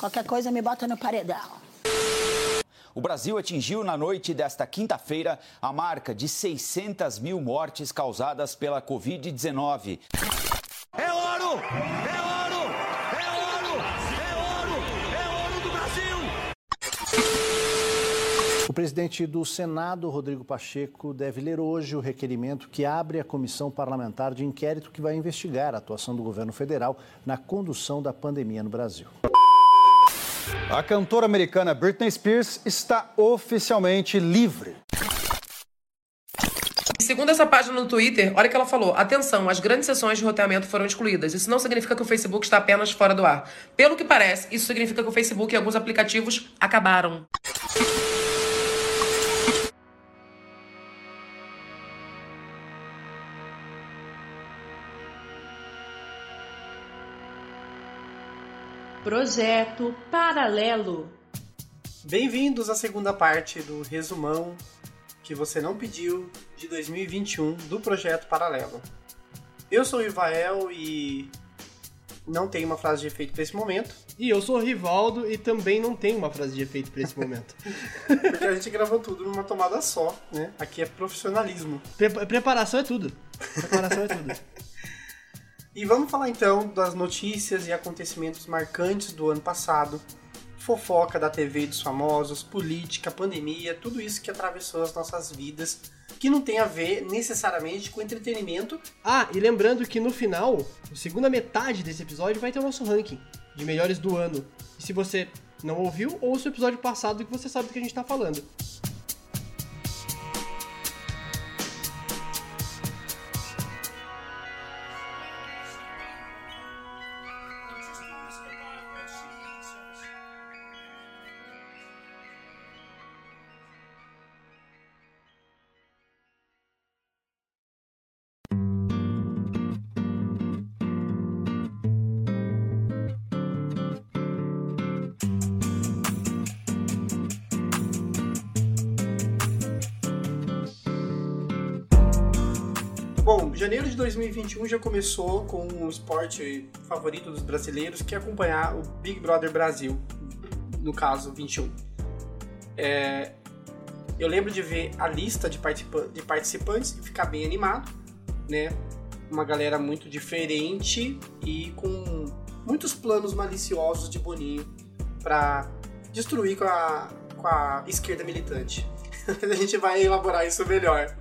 Qualquer coisa me bota no paredão. O Brasil atingiu na noite desta quinta-feira a marca de 600 mil mortes causadas pela Covid-19. É ouro! É ouro! É ouro! É ouro! É ouro do Brasil! O presidente do Senado, Rodrigo Pacheco, deve ler hoje o requerimento que abre a comissão parlamentar de inquérito que vai investigar a atuação do governo federal na condução da pandemia no Brasil. A cantora americana Britney Spears está oficialmente livre. Segundo essa página no Twitter, olha o que ela falou. Atenção, as grandes sessões de roteamento foram excluídas. Isso não significa que o Facebook está apenas fora do ar. Pelo que parece, isso significa que o Facebook e alguns aplicativos acabaram. Projeto Paralelo. Bem-vindos à segunda parte do resumão que você não pediu de 2021 do Projeto Paralelo. Eu sou o Ivael e não tenho uma frase de efeito para esse momento. E eu sou o Rivaldo e também não tenho uma frase de efeito para esse momento. Porque a gente gravou tudo numa tomada só, né? Aqui é profissionalismo. Pre preparação é tudo. Preparação é tudo. E vamos falar então das notícias e acontecimentos marcantes do ano passado, fofoca da TV dos famosos, política, pandemia, tudo isso que atravessou as nossas vidas, que não tem a ver necessariamente com entretenimento. Ah, e lembrando que no final, a segunda metade desse episódio vai ter o nosso ranking de melhores do ano. E se você não ouviu, ouça o episódio passado que você sabe do que a gente está falando. 2021 já começou com o esporte favorito dos brasileiros, que é acompanhar o Big Brother Brasil, no caso 21. É, eu lembro de ver a lista de, participa de participantes e ficar bem animado, né? Uma galera muito diferente e com muitos planos maliciosos de Boninho para destruir com a, com a esquerda militante. a gente vai elaborar isso melhor.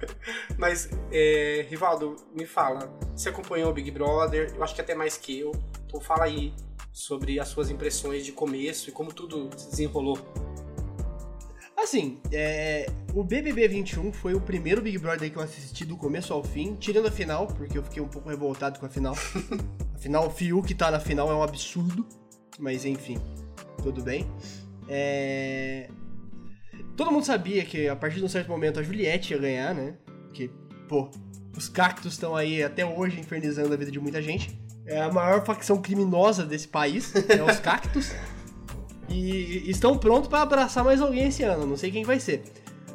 Mas, é, Rivaldo, me fala, você acompanhou o Big Brother, eu acho que até mais que eu, então fala aí sobre as suas impressões de começo e como tudo se desenrolou. Assim, é, o BBB 21 foi o primeiro Big Brother que eu assisti do começo ao fim, tirando a final, porque eu fiquei um pouco revoltado com a final. Afinal, o Fiuk que tá na final é um absurdo, mas enfim, tudo bem. É... Todo mundo sabia que a partir de um certo momento a Juliette ia ganhar, né? Porque, pô, os cactos estão aí até hoje infernizando a vida de muita gente. É a maior facção criminosa desse país, é os cactos. E estão prontos para abraçar mais alguém esse ano. Não sei quem vai ser.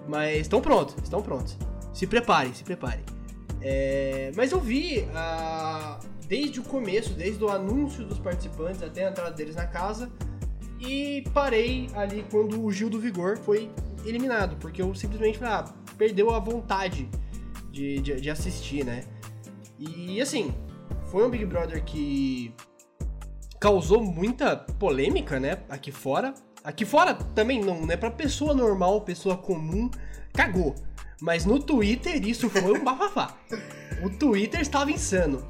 Mas estão prontos, estão prontos. Se preparem, se preparem. É, mas eu vi ah, desde o começo, desde o anúncio dos participantes até a entrada deles na casa. E parei ali quando o Gil do Vigor foi eliminado. Porque eu simplesmente ah, perdeu a vontade de, de, de assistir, né? E assim, foi um Big Brother que causou muita polêmica, né? Aqui fora. Aqui fora também não, né? Pra pessoa normal, pessoa comum, cagou. Mas no Twitter isso foi um bafafá. o Twitter estava insano.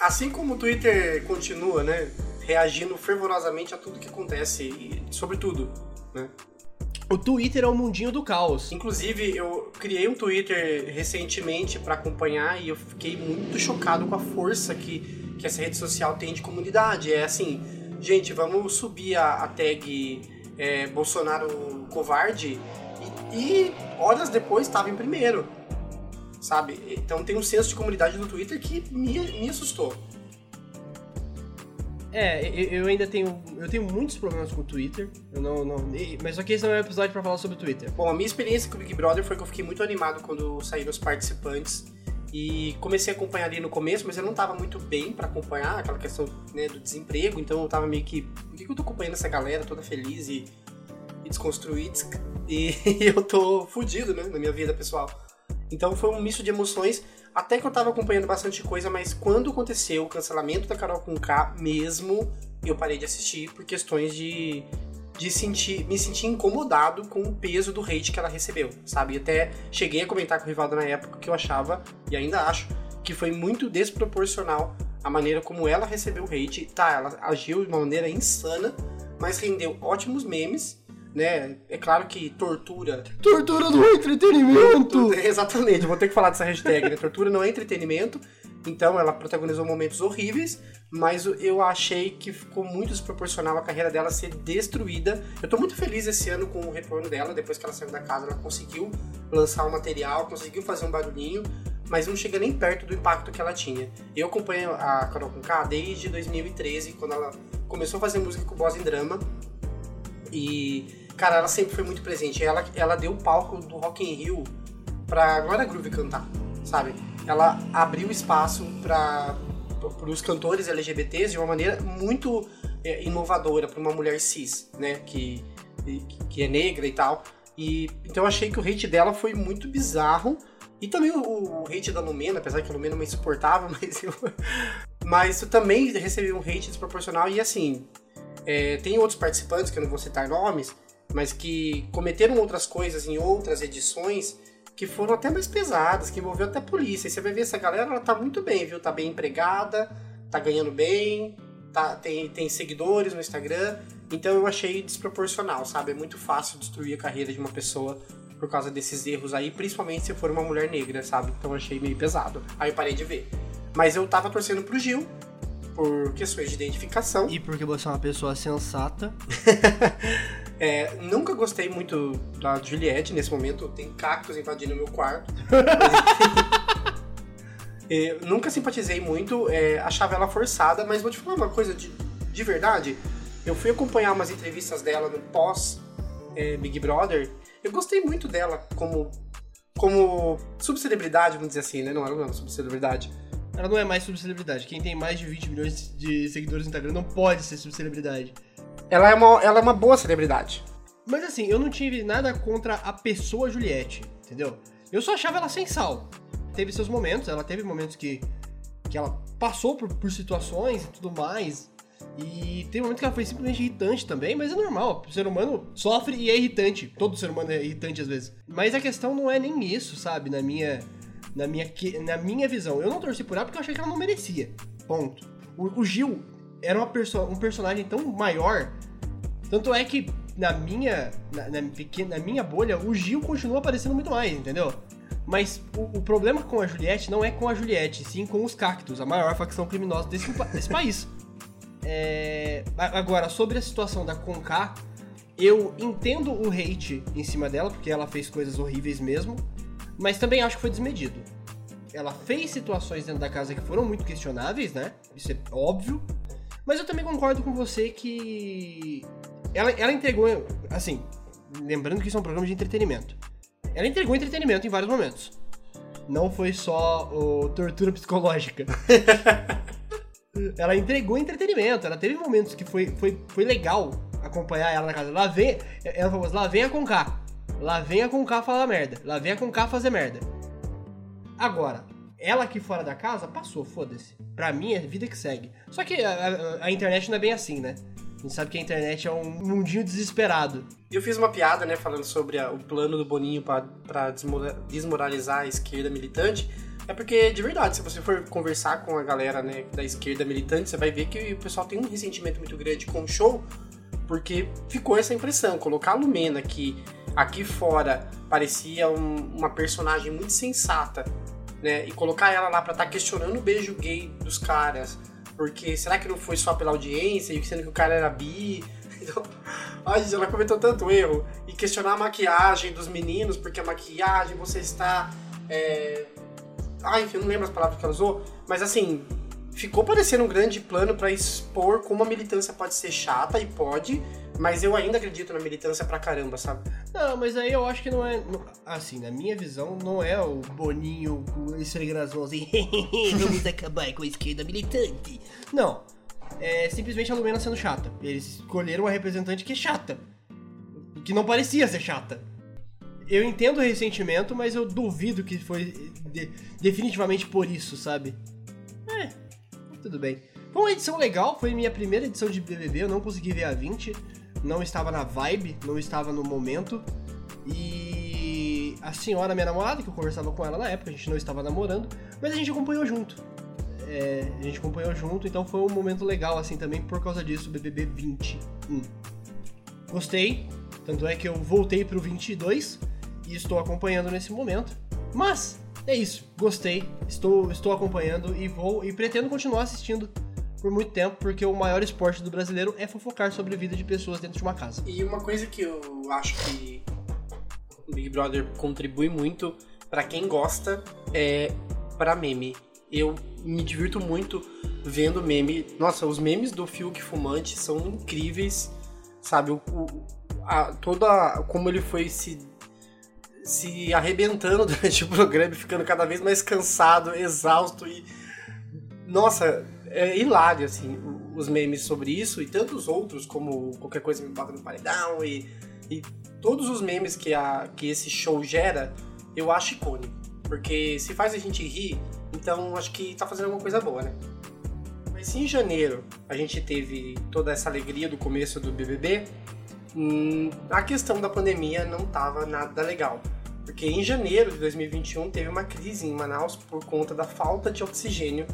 Assim como o Twitter continua, né? Reagindo fervorosamente a tudo que acontece, e sobre tudo, né? O Twitter é o mundinho do caos. Inclusive, eu criei um Twitter recentemente para acompanhar e eu fiquei muito chocado com a força que, que essa rede social tem de comunidade. É assim, gente, vamos subir a, a tag é, Bolsonaro covarde e, e horas depois estava em primeiro. Sabe? Então tem um senso de comunidade no Twitter que me, me assustou. É, eu ainda tenho. Eu tenho muitos problemas com o Twitter. Eu não, não. Mas só que esse não é um episódio pra falar sobre o Twitter. Bom, a minha experiência com o Big Brother foi que eu fiquei muito animado quando saíram os participantes. E comecei a acompanhar ali no começo, mas eu não tava muito bem para acompanhar aquela questão né, do desemprego, então eu tava meio que. Por que, que eu tô acompanhando essa galera toda feliz e, e desconstruída? E eu tô fudido, né, na minha vida pessoal. Então foi um misto de emoções, até que eu tava acompanhando bastante coisa, mas quando aconteceu o cancelamento da Carol com K mesmo, eu parei de assistir por questões de de sentir, me sentir incomodado com o peso do hate que ela recebeu, sabe? até cheguei a comentar com o Rivaldo na época que eu achava, e ainda acho, que foi muito desproporcional a maneira como ela recebeu o hate. Tá, ela agiu de uma maneira insana, mas rendeu ótimos memes, né? É claro que tortura. Tortura do entretenimento! Exatamente, vou ter que falar dessa hashtag, né? Tortura não é entretenimento. Então ela protagonizou momentos horríveis, mas eu achei que ficou muito desproporcional a carreira dela ser destruída. Eu tô muito feliz esse ano com o retorno dela, depois que ela saiu da casa, ela conseguiu lançar um material, conseguiu fazer um barulhinho, mas não chega nem perto do impacto que ela tinha. Eu acompanho a Carol Conká desde 2013, quando ela começou a fazer música com voz em drama. E, cara, ela sempre foi muito presente. Ela, ela deu o palco do Rock in Rio pra Glória Groove cantar, sabe? ela abriu espaço para os cantores LGBTs de uma maneira muito é, inovadora para uma mulher cis, né, que, que é negra e tal. E então eu achei que o hate dela foi muito bizarro. E também o, o hate da Lumena, apesar que a Lumena é insuportável, mas eu, mas eu também recebi um hate desproporcional. E assim, é, tem outros participantes, que eu não vou citar nomes, mas que cometeram outras coisas em outras edições que foram até mais pesadas, que envolveu até a polícia. E você vai ver essa galera, ela tá muito bem, viu? Tá bem empregada, tá ganhando bem, tá, tem, tem seguidores no Instagram. Então eu achei desproporcional, sabe? É muito fácil destruir a carreira de uma pessoa por causa desses erros aí, principalmente se for uma mulher negra, sabe? Então eu achei meio pesado. Aí eu parei de ver. Mas eu tava torcendo pro Gil, por questões de identificação. E porque você é uma pessoa sensata. É, nunca gostei muito da Juliette nesse momento. Tem cactos invadindo meu quarto. é, nunca simpatizei muito, é, achava ela forçada, mas vou te falar uma coisa de, de verdade. Eu fui acompanhar umas entrevistas dela no pós é, Big Brother. Eu gostei muito dela como, como subcelebridade, vamos dizer assim, né? Não, ela não é uma subcelebridade. Ela não é mais subcelebridade. Quem tem mais de 20 milhões de seguidores no Instagram não pode ser subcelebridade ela é uma, ela é uma boa celebridade. Mas assim, eu não tive nada contra a pessoa Juliette, entendeu? Eu só achava ela sem sal. Teve seus momentos, ela teve momentos que, que ela passou por, por situações e tudo mais. E tem momentos que ela foi simplesmente irritante também, mas é normal. O ser humano sofre e é irritante. Todo ser humano é irritante às vezes. Mas a questão não é nem isso, sabe? Na minha, na minha, na minha visão. Eu não torci por ela porque eu achei que ela não merecia. Ponto. O, o Gil era perso um personagem tão maior. Tanto é que na minha, na, na, pequena, na minha bolha, o Gil continua aparecendo muito mais, entendeu? Mas o, o, problema com a Juliette não é com a Juliette, sim com os cactos, a maior facção criminosa desse, desse país. É, agora, sobre a situação da Conká, eu entendo o hate em cima dela, porque ela fez coisas horríveis mesmo, mas também acho que foi desmedido. Ela fez situações dentro da casa que foram muito questionáveis, né? Isso é óbvio. Mas eu também concordo com você que ela, ela entregou, assim, lembrando que isso é um programa de entretenimento. Ela entregou entretenimento em vários momentos. Não foi só o tortura psicológica. ela entregou entretenimento. Ela teve momentos que foi, foi, foi legal acompanhar ela na casa. Lá vem, ela falou assim, lá vem a Conká. Lá vem a Conká falar merda. Lá vem a Conká fazer merda. Agora, ela aqui fora da casa, passou, foda-se. Pra mim é vida que segue. Só que a, a, a, internet não é bem assim, né? A gente sabe que a internet é um mundinho desesperado. Eu fiz uma piada, né, falando sobre a, o plano do Boninho para desmoralizar a esquerda militante. É porque, de verdade, se você for conversar com a galera né, da esquerda militante, você vai ver que o pessoal tem um ressentimento muito grande com o show, porque ficou essa impressão. Colocar a Lumena, que aqui fora parecia um, uma personagem muito sensata, né? E colocar ela lá pra estar tá questionando o beijo gay dos caras. Porque será que não foi só pela audiência, e sendo que o cara era bi? Então, ai, ela cometeu tanto erro. E questionar a maquiagem dos meninos, porque a maquiagem você está. É... Ah, enfim, eu não lembro as palavras que ela usou, mas assim, ficou parecendo um grande plano para expor como a militância pode ser chata e pode, mas eu ainda acredito na militância pra caramba, sabe? Não, mas aí eu acho que não é. Assim, na minha visão, não é o Boninho com as mãos e vamos acabar com a esquerda militante. Não. É simplesmente a Lumena sendo chata. Eles escolheram uma representante que é chata. Que não parecia ser chata. Eu entendo o ressentimento, mas eu duvido que foi de- definitivamente por isso, sabe? Tudo bem. Foi uma edição legal, foi minha primeira edição de BBB, eu não consegui ver a 20, não estava na vibe, não estava no momento. E a senhora, minha namorada, que eu conversava com ela na época, a gente não estava namorando, mas a gente acompanhou junto. É, a gente acompanhou junto, então foi um momento legal assim também por causa disso, BBB 21. Gostei, tanto é que eu voltei pro 22 e estou acompanhando nesse momento. Mas é isso, gostei, estou, estou acompanhando e vou e pretendo continuar assistindo por muito tempo, porque o maior esporte do brasileiro é fofocar sobre a vida de pessoas dentro de uma casa. E uma coisa que eu acho que o Big Brother contribui muito pra quem gosta é para meme. Eu me divirto muito vendo meme. Nossa, os memes do Fiuk Fumante são incríveis, sabe? O, o- a- toda como ele foi se se arrebentando durante o programa, e ficando cada vez mais cansado, exausto e nossa, é hilário assim os memes sobre isso e tantos outros como qualquer coisa me bota no paredão e, e todos os memes que, a, que esse show gera, eu acho icônico. Porque se faz a gente rir, então acho que tá fazendo alguma coisa boa, né? Mas se em janeiro a gente teve toda essa alegria do começo do BBB, hum, a questão da pandemia não tava nada legal. Porque em janeiro de 2021 teve uma crise em Manaus por conta da falta de oxigênio,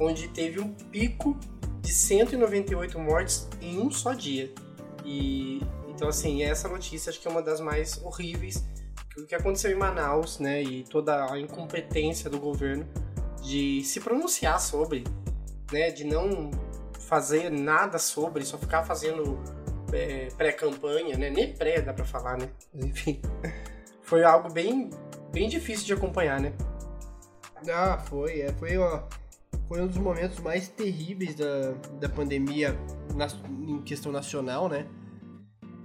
onde teve um pico de 198 mortes em um só dia. E então assim, essa notícia acho que é uma das mais horríveis o que aconteceu em Manaus, né, e toda a incompetência do governo de se pronunciar sobre, né, de não fazer nada sobre, só ficar fazendo é, pré-campanha, né, nem pré dá pra falar, né, enfim, foi algo bem, bem difícil de acompanhar, né. Ah, foi. É, foi, ó, foi um dos momentos mais terríveis da, da pandemia nas- em questão nacional, né?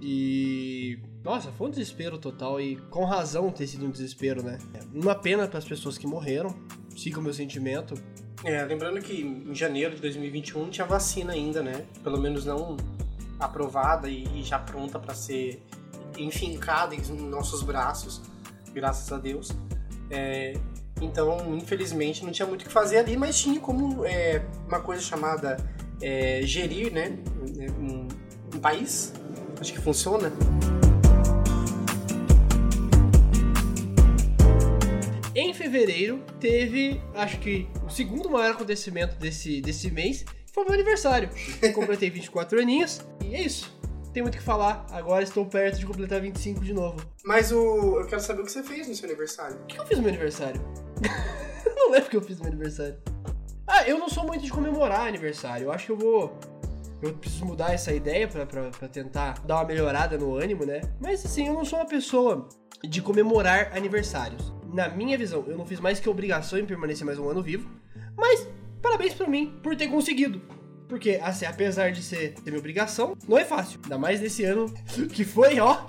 E. Nossa, foi um desespero total e com razão ter sido um desespero, né? Uma pena para as pessoas que morreram. Siga o meu sentimento. É, lembrando que em janeiro de 2021 não tinha vacina ainda, né? Pelo menos não aprovada e, e já pronta para ser enfincada em nossos braços, graças a Deus. É, então, infelizmente, não tinha muito o que fazer ali, mas tinha como é, uma coisa chamada é, gerir, né? Um, um país. Acho que funciona. Em fevereiro teve, acho que, o segundo maior acontecimento desse, desse mês, foi meu aniversário. Completei 24 aninhos e é isso. Tem muito o que falar. Agora estou perto de completar 25 de novo. Mas o, eu quero saber o que você fez no seu aniversário. O que eu fiz no meu aniversário? Não lembro o que eu fiz no meu aniversário. Ah, eu não sou muito de comemorar aniversário. Eu acho que eu vou. Eu preciso mudar essa ideia pra, pra, pra tentar dar uma melhorada no ânimo, né? Mas assim, eu não sou uma pessoa de comemorar aniversários. Na minha visão, eu não fiz mais que obrigação em permanecer mais um ano vivo. Mas parabéns pra mim por ter conseguido. Porque, assim, apesar de ser, ser minha obrigação, não é fácil. Ainda mais nesse ano que foi, ó.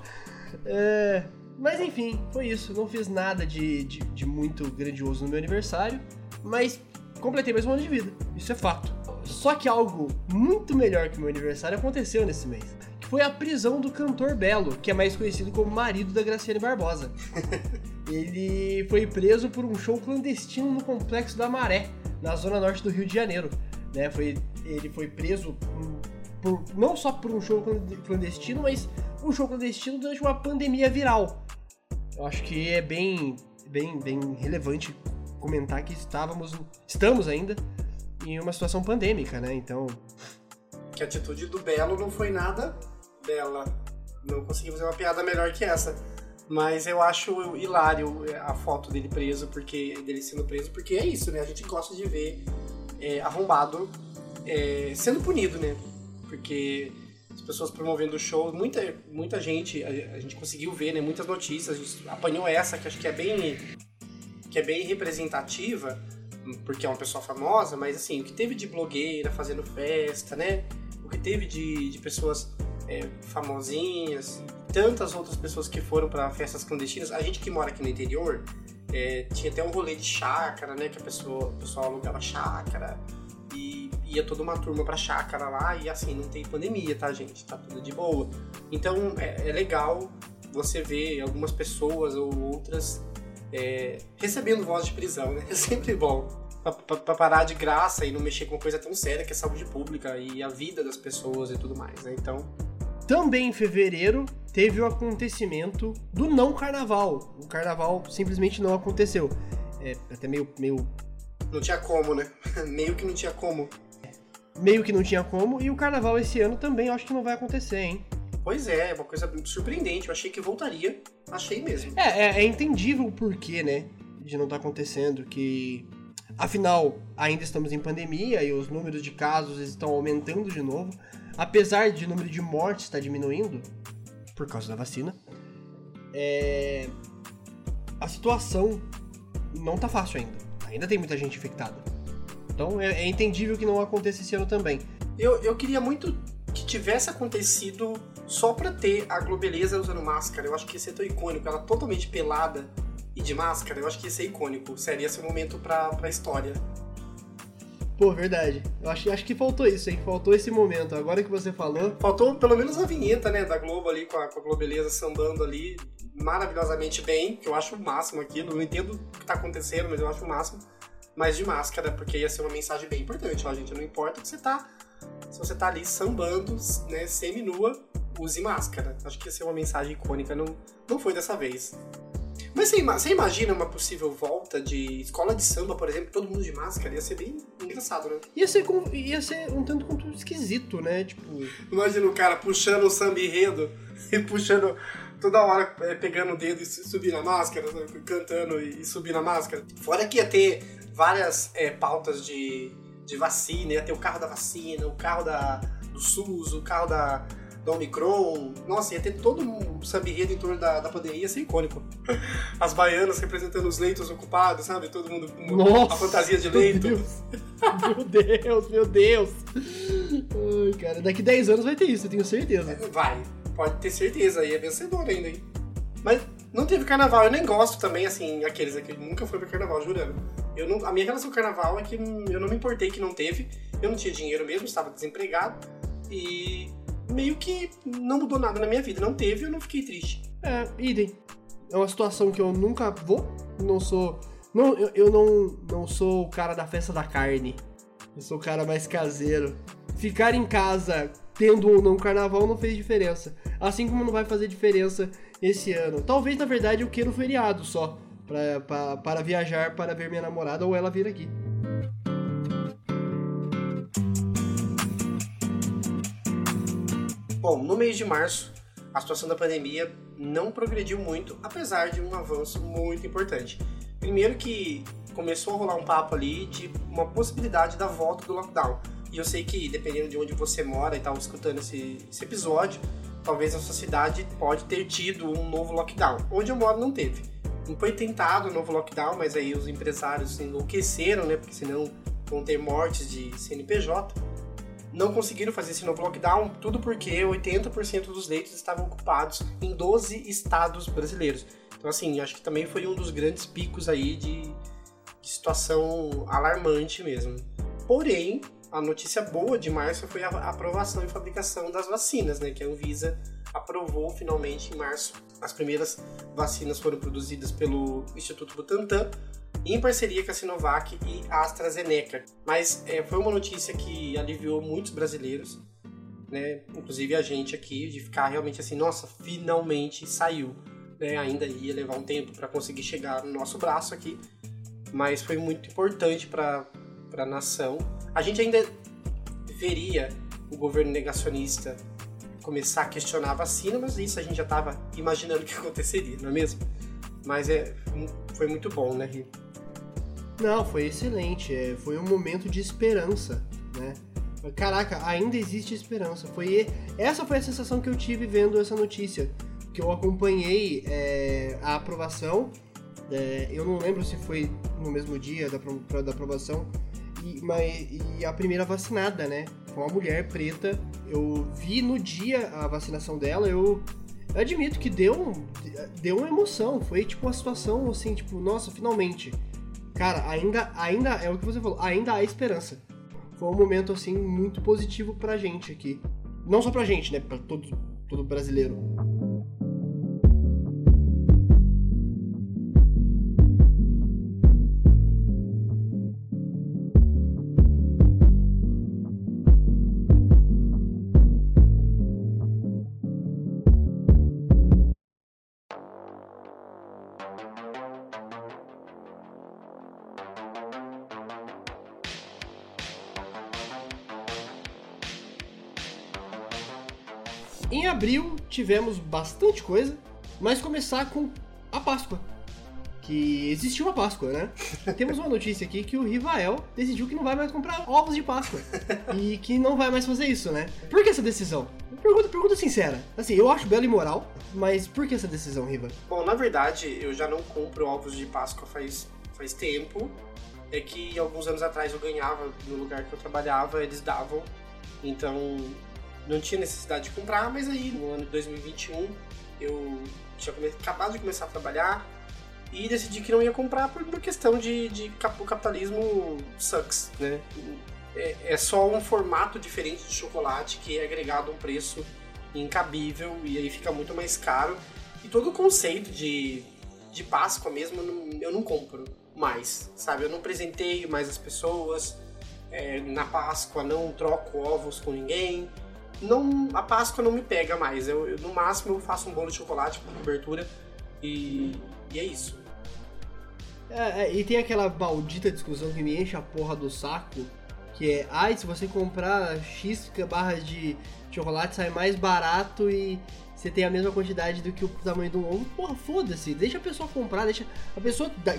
É, mas enfim, foi isso. Não fiz nada de, de, de muito grandioso no meu aniversário. Mas completei mais um ano de vida. Isso é fato. Só que algo muito melhor que o meu aniversário aconteceu nesse mês. Que foi a prisão do cantor Belo, que é mais conhecido como marido da Graciane Barbosa. Ele foi preso por um show clandestino no Complexo da Maré, na zona norte do Rio de Janeiro. Né? Foi, ele foi preso por, não só por um show clandestino, mas um show clandestino durante uma pandemia viral. Eu acho que é bem, bem, bem relevante comentar que estávamos, estamos ainda em uma situação pandêmica, né? Então, Que a atitude do Belo não foi nada bela. Não consegui fazer uma piada melhor que essa. Mas eu acho hilário a foto dele preso, porque dele sendo preso, porque é isso, né? A gente gosta de ver é, arrombado é, sendo punido, né? Porque as pessoas promovendo o show, muita, muita gente, a, a gente conseguiu ver, né? Muitas notícias, a gente apanhou essa, que acho que é bem, que é bem representativa, porque é uma pessoa famosa, mas assim, o que teve de blogueira fazendo festa, né? O que teve de, de pessoas é, famosinhas, tantas outras pessoas que foram para festas clandestinas. A gente que mora aqui no interior, é, tinha até um rolê de chácara, né? Que a pessoa, o pessoal alugava chácara ia toda uma turma pra chácara lá e assim, não tem pandemia, tá, gente? Tá tudo de boa. Então é, é legal você ver algumas pessoas ou outras é, recebendo voz de prisão, né? É sempre bom. Pra, pra, pra, parar de graça e não mexer com uma coisa tão séria que é saúde pública e a vida das pessoas e tudo mais, né? Então. Também em fevereiro teve o acontecimento do não carnaval. O carnaval simplesmente não aconteceu. É até meio. meio... Não tinha como, né? meio que não tinha como. Meio que não tinha como. E o carnaval esse ano também acho que não vai acontecer, hein? Pois é, é uma coisa surpreendente. Eu achei que voltaria. Achei mesmo. É, é, é entendível o porquê, né? De não estar tá acontecendo. Que. Afinal, ainda estamos em pandemia e os números de casos estão aumentando de novo. Apesar de o número de mortes estar diminuindo, por causa da vacina, é... a situação não tá fácil ainda. Ainda tem muita gente infectada. Então é, é entendível que não aconteça esse ano também. Eu, eu queria muito que tivesse acontecido só pra ter a Globeleza usando máscara. Eu acho que ia ser tão icônico. Ela totalmente pelada e de máscara. Eu acho que ia ser icônico. Seria esse momento pra, pra história. Pô, verdade. Eu acho, acho que faltou isso, hein? Faltou esse momento. Agora que você falou. Faltou pelo menos a vinheta, né, da Globo ali, com a, com a Globeleza sambando ali maravilhosamente bem, que eu acho o máximo aqui. Não entendo o que tá acontecendo, mas eu acho o máximo. Mas de máscara, porque ia ser uma mensagem bem importante, ó, gente. Não importa que você tá se você tá ali sambando, né, semi-nua, use máscara. Acho que ia ser uma mensagem icônica, não, não foi dessa vez. Mas você, você imagina uma possível volta de escola de samba, por exemplo, todo mundo de máscara? Ia ser bem engraçado, né? Ia ser, ia ser um tanto quanto esquisito, né? Tipo. Imagina o cara puxando o samba enredo e puxando toda hora é, pegando o dedo e subir na máscara, cantando e, subir na máscara. Fora que ia ter várias é, pautas de de vacina, ia ter o carro da vacina, o carro da, do SUS, o carro da, da Omicron. Nossa, ia ter todo um samba em torno da, da pandemia, ia ser icônico. As baianas representando os leitos ocupados, sabe? Todo mundo com Nossa, a fantasia de leito. Meu Deus, meu Deus. Ai, cara, daqui 10 anos vai ter isso, eu tenho certeza. Vai, pode ter certeza, aí é vencedor ainda, hein? Mas não teve carnaval, eu nem gosto também, assim, aqueles aqui, nunca foi pra carnaval, jurando. Eu não, a minha relação com carnaval é que eu não me importei que não teve, eu não tinha dinheiro mesmo, estava desempregado e meio que não mudou nada na minha vida. Não teve, eu não fiquei triste. É, idem. É uma situação que eu nunca vou, não sou. Não, eu, eu não, não sou o cara da festa da carne. Eu sou o cara mais caseiro. Ficar em casa tendo ou não carnaval não fez diferença. Assim como não vai fazer diferença esse ano. Talvez, na verdade, eu queira o feriado só pra, pra, para viajar para ver minha namorada ou ela vir aqui. Bom, no mês de março, a situação da pandemia não progrediu muito, apesar de um avanço muito importante. Primeiro que começou a rolar um papo ali de uma possibilidade da volta do lockdown. E eu sei que, dependendo de onde você mora e tal, escutando esse, esse episódio, talvez a sua cidade pode ter tido um novo lockdown. Onde eu moro não teve. Foi tentado um novo lockdown, mas aí os empresários enlouqueceram, né? Porque senão vão ter mortes de CNPJ. Não conseguiram fazer esse novo lockdown, tudo porque 80% dos leitos estavam ocupados em 12 estados brasileiros. Então, assim, acho que também foi um dos grandes picos aí de, de situação alarmante mesmo. Porém, a notícia boa de março foi a aprovação e fabricação das vacinas, né? Que a Anvisa aprovou finalmente em março. As primeiras vacinas foram produzidas pelo Instituto Butantan em parceria com a Sinovac e a AstraZeneca. Mas é, foi uma notícia que aliviou muitos brasileiros, né? inclusive a gente aqui, de ficar realmente assim, nossa, finalmente saiu. Né? Ainda ia levar um tempo para conseguir chegar no nosso braço aqui, mas foi muito importante para a nação. A gente ainda veria o governo negacionista começar a questionar a vacina, mas isso a gente já estava imaginando que aconteceria, não é mesmo? Mas é, foi muito bom, né, Rio? Não, foi excelente. É, foi um momento de esperança, né? Caraca, ainda existe esperança. Foi essa foi a sensação que eu tive vendo essa notícia, que eu acompanhei é, a aprovação É, eu não lembro se foi no mesmo dia da, da aprovação, e, mas, e a primeira vacinada, né? Foi uma mulher preta. Eu vi no dia a vacinação dela, eu, admito que deu, deu uma emoção. Foi tipo uma situação assim, tipo, nossa, finalmente. Cara, ainda, ainda é o que você falou, ainda há esperança. Foi um momento assim muito positivo pra gente aqui. Não só pra gente, né? Pra todo, todo brasileiro. Tivemos bastante coisa, mas começar com a Páscoa. Que existiu a Páscoa, né? Temos uma notícia aqui que o Rivael decidiu que não vai mais comprar ovos de Páscoa. E que não vai mais fazer isso, né? Por que essa decisão? Pergunta, pergunta sincera. Assim, eu acho belo e moral, mas por que essa decisão, Riva? Bom, na verdade, eu já não compro ovos de Páscoa faz, faz tempo. É que alguns anos atrás eu ganhava no lugar que eu trabalhava, eles davam. Então não tinha necessidade de comprar, mas aí no ano de 2021 eu tinha acabado de começar a trabalhar e decidi que não ia comprar por uma questão de, de o capitalismo sucks, né? É, é só um formato diferente de chocolate que é agregado a um preço incabível e aí fica muito mais caro. E todo o conceito de, de Páscoa mesmo eu não, eu não compro mais, sabe? Eu não presenteio mais as pessoas é, na Páscoa, não troco ovos com ninguém. Não, a Páscoa não me pega mais. Eu, eu, no máximo eu faço um bolo de chocolate com cobertura e, e é isso. É, é, e tem aquela maldita discussão que me enche a porra do saco, que é, ai, se você comprar X barras de chocolate sai mais barato e você tem a mesma quantidade do que o tamanho um ovo. Porra, foda-se, deixa a pessoa comprar, deixa a pessoa da,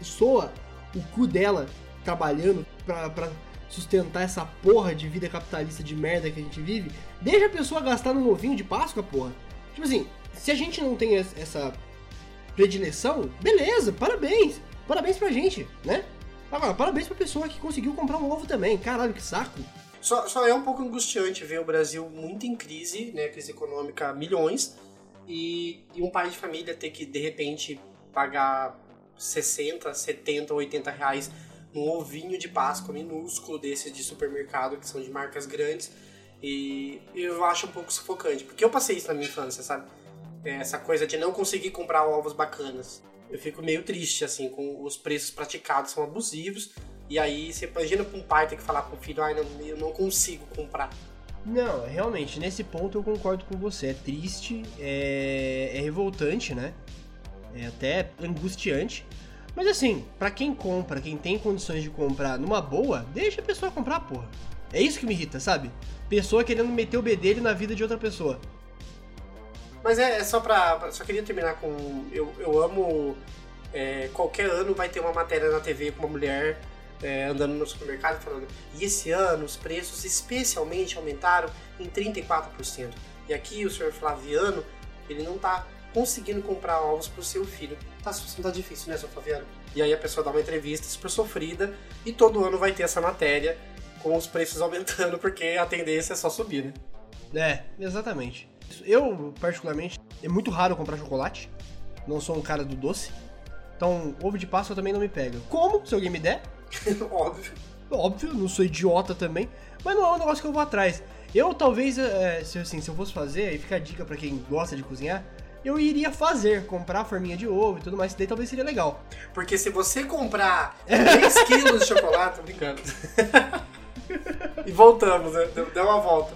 soa o cu dela trabalhando pra, pra sustentar essa porra de vida capitalista de merda que a gente vive. Deixa a pessoa gastar num ovinho de Páscoa, porra. Tipo assim, se a gente não tem es- essa predileção, beleza, parabéns. Parabéns pra gente, né? Agora, parabéns pra pessoa que conseguiu comprar um ovo também. Caralho, que saco. Só, só é um pouco angustiante ver o Brasil muito em crise, né, crise econômica, milhões, e, e um pai de família ter que, de repente, pagar 60, 70, 80 reais num ovinho de Páscoa minúsculo desses de supermercado, que são de marcas grandes, e eu acho um pouco sufocante, porque eu passei isso na minha infância, sabe? É, Essa coisa de não conseguir comprar ovos bacanas. Eu fico meio triste, assim, com os preços praticados são abusivos, e aí você imagina pra um pai ter que falar com o filho, ai, não, eu não consigo comprar. Não, realmente, nesse ponto eu concordo com você. É triste, é, é revoltante, né? É até angustiante. Mas assim, pra quem compra, quem tem condições de comprar numa boa, deixa a pessoa comprar, porra. É isso que me irrita, sabe? Pessoa querendo meter o bedelho na vida de outra pessoa. Mas é, é só pra- Só queria terminar com. Eu, eu amo. é, qualquer ano vai ter uma matéria na TV com uma mulher é, andando no supermercado falando. E esse ano os preços especialmente aumentaram em 34%. E aqui o senhor Flaviano, ele não tá conseguindo comprar ovos pro seu filho. Tá, a situação tá difícil, né, seu Flaviano? E aí a pessoa dá uma entrevista super sofrida e todo ano vai ter essa matéria com os preços aumentando, porque a tendência é só subir, né? É, exatamente. Eu, particularmente, é muito raro comprar chocolate. Não sou um cara do doce. Então, ovo de Páscoa também não me pega. Como? Se alguém me der, Óbvio. Óbvio, não sou idiota também, mas não é um negócio que eu vou atrás. Eu talvez, é, se, assim, se eu fosse fazer, aí fica a dica pra quem gosta de cozinhar, eu iria fazer, comprar a forminha de ovo e tudo mais, isso daí talvez seria legal. Porque se você comprar 3 quilos de chocolate, tô brincando. e voltamos, né? Deu deu uma volta.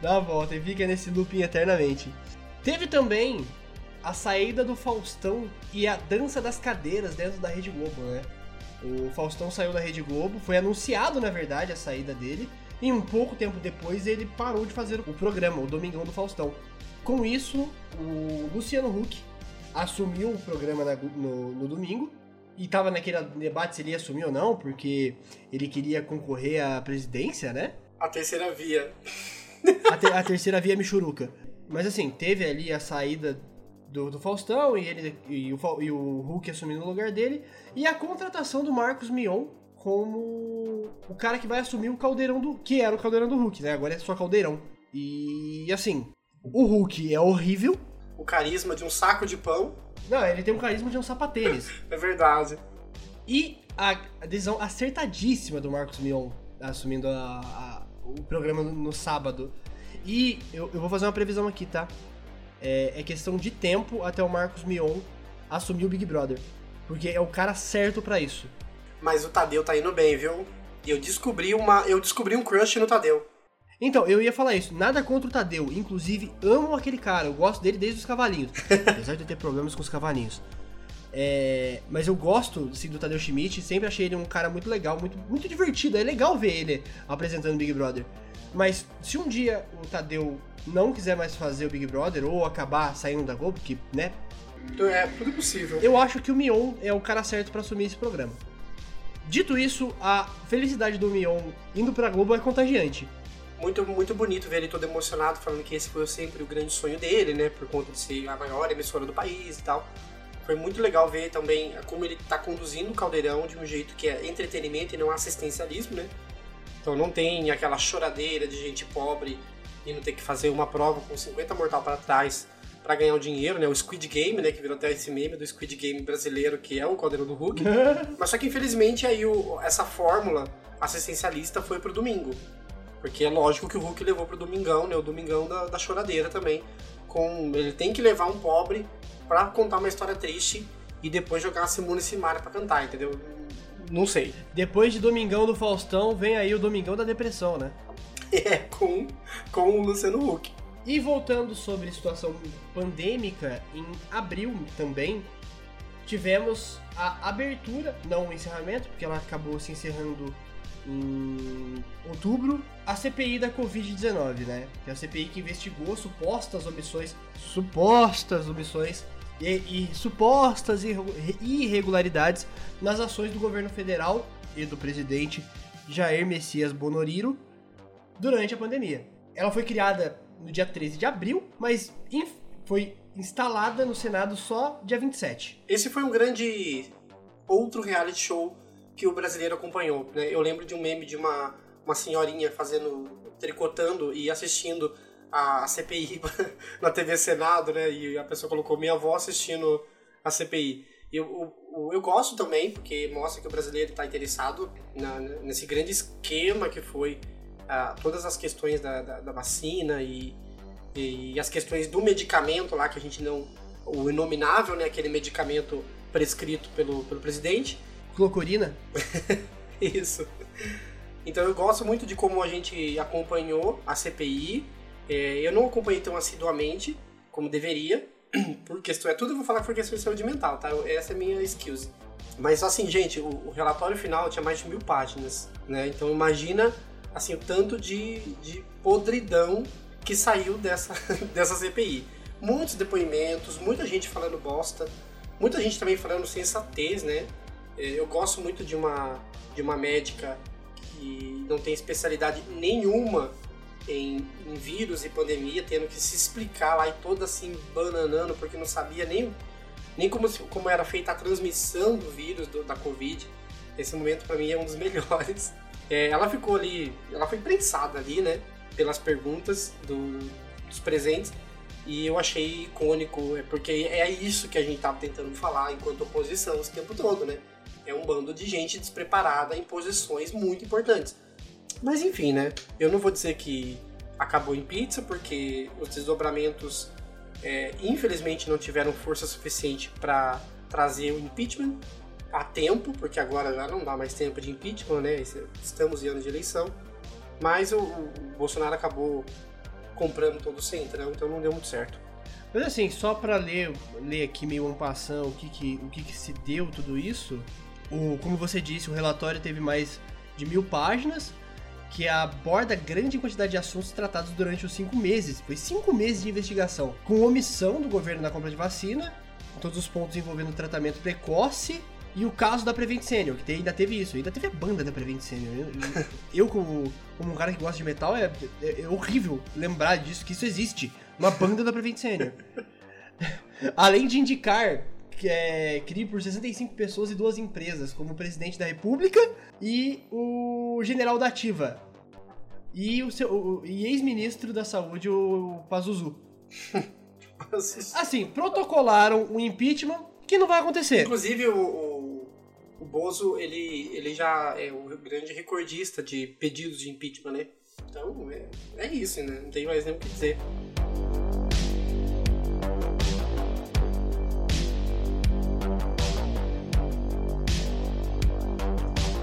Dá a volta e fica nesse looping eternamente. Teve também a saída do Faustão e a dança das cadeiras dentro da Rede Globo, né? O Faustão saiu da Rede Globo, foi anunciado, na verdade, a saída dele, e um pouco tempo depois ele parou de fazer o programa, o Domingão do Faustão. Com isso, o Luciano Huck assumiu o programa na- no, no domingo, e tava naquele debate se ele ia assumir ou não, porque ele queria concorrer à presidência, né? A terceira via. a, te- a terceira via Michuruca. Mas assim, teve ali a saída do, do Faustão e, ele, e, o, e o Hulk assumindo o lugar dele. E a contratação do Marcos Mion como o cara que vai assumir o caldeirão do. Que era o caldeirão do Hulk, né? Agora é só caldeirão. E assim, o Hulk é horrível. O carisma de um saco de pão. Não, ele tem um carisma de um sapatênis. É verdade. E a decisão acertadíssima do Marcos Mion assumindo a- a- o programa no, sábado. E eu, eu vou fazer uma previsão aqui, tá? É, é questão de tempo até o Marcos Mion assumir o Big Brother. Porque é o cara certo pra isso. Mas o Tadeu tá indo bem, viu? Eu descobri uma. Eu descobri um crush no Tadeu. Então, eu ia falar isso. Nada contra o Tadeu. Inclusive, amo aquele cara. Eu gosto dele desde os cavalinhos. Apesar de eu ter problemas com os cavalinhos. É, mas eu gosto assim, do Tadeu Schmidt. Sempre achei ele um cara muito legal, muito, muito divertido. É legal ver ele apresentando Big Brother. Mas se um dia o Tadeu não quiser mais fazer o Big Brother ou acabar saindo da Globo, que, né? É tudo possível. Eu acho que o Mion é o cara certo pra assumir esse programa. Dito isso, a felicidade do Mion indo pra Globo é contagiante. Muito, muito bonito ver ele todo emocionado, falando que esse foi sempre o grande sonho dele, né? Por conta de ser a maior emissora do país e tal. Foi muito legal ver também como ele tá conduzindo o Caldeirão de um jeito que é entretenimento e não assistencialismo, né? Então não tem aquela choradeira de gente pobre e não ter que fazer uma prova com 50 mortal para trás para ganhar o dinheiro, né? O Squid Game, né? Que virou até esse meme do Squid Game brasileiro, que é o Caldeirão do Hulk. Mas só que infelizmente aí o- essa fórmula assistencialista foi pro domingo. Porque é lógico que o Hulk levou pro Domingão, né? O Domingão da, da choradeira também. Com, ele tem que levar um pobre pra contar uma história triste e depois jogar a Simone Simaria pra cantar, entendeu? Não sei. Depois de Domingão do Faustão, vem aí o Domingão da Depressão, né? É, com, com o Luciano Huck. E voltando sobre a situação pandêmica, em abril também tivemos a abertura, não o encerramento, porque ela acabou se encerrando em outubro, a CPI da Covid-19, né? Que é a CPI que investigou supostas omissões, supostas omissões e, e supostas irre- irregularidades nas ações do governo federal e do presidente Jair Messias Bonoriro durante a pandemia. Ela foi criada no dia 13 de abril, mas inf- foi instalada no Senado só dia 27. Esse foi um grande outro reality show que o brasileiro acompanhou. Né? Eu lembro de um meme de uma, uma senhorinha fazendo, tricotando e assistindo a, CPI na TV Senado, né? E a pessoa colocou minha avó assistindo a CPI. Eu, eu, eu gosto também, porque mostra que o brasileiro está interessado na- nesse grande esquema que foi ah, todas as questões da, da, da vacina e, e as questões do medicamento lá que a gente não. O inominável, né? Aquele medicamento prescrito pelo, pelo presidente. Clocurina? Isso. Então eu gosto muito de como a gente acompanhou a CPI. É, eu não acompanhei tão assiduamente como deveria, por questão. É tudo eu vou falar por questão de saúde mental, tá? Essa é a minha skills. Mas assim, gente, o, o relatório final tinha mais de mil páginas, né? Então imagina assim, o tanto de, de podridão que saiu dessa, dessa CPI. Muitos depoimentos, muita gente falando bosta, muita gente também falando sensatez, né? É, Eu gosto muito de uma, de uma médica que não tem especialidade nenhuma em, em vírus e pandemia, tendo que se explicar lá e toda assim bananando porque não sabia nem, nem como, como era feita a transmissão do vírus, do- da Covid. Esse momento para mim é um dos melhores. É, ela ficou ali, ela foi prensada ali, né, pelas perguntas do- dos presentes. E eu achei icônico, é porque é isso que a gente tava tentando falar enquanto oposição esse tempo todo, né? É um bando de gente despreparada em posições muito importantes. Mas enfim, né? Eu não vou dizer que acabou em pizza, porque os desdobramentos, é, infelizmente, não tiveram força suficiente para trazer o impeachment a tempo, porque agora já não dá mais tempo de impeachment, né? Estamos em ano de eleição. Mas o, o Bolsonaro acabou comprando todo o centrão, então não deu muito certo. Mas assim, só pra ler, ler aqui meio um passão o que que, o que que se deu tudo isso, o, como você disse, o relatório teve mais de mil páginas, que aborda grande quantidade de assuntos tratados durante os cinco meses. Foi cinco meses de investigação, com omissão do governo na compra de vacina, todos os pontos envolvendo tratamento precoce e o caso da Prevent Senior, que ainda teve isso, ainda teve a banda da Prevent Senior. Eu, eu- eu, como, como um cara que gosta de metal, é, é- é horrível lembrar disso, que isso existe. Uma banda da Prevent Senior. Além de indicar é CRI por 65 pessoas e duas empresas, como o presidente da República e o general da Ativa. E o, seu- o- e ex-ministro da Saúde, o Pazuzu. Assim, protocolaram o impeachment que não vai acontecer. Inclusive, o, o, o Bozo, ele, ele já é o grande recordista de pedidos de impeachment, né? Então, é, é isso, né? Não tem mais nem o que dizer.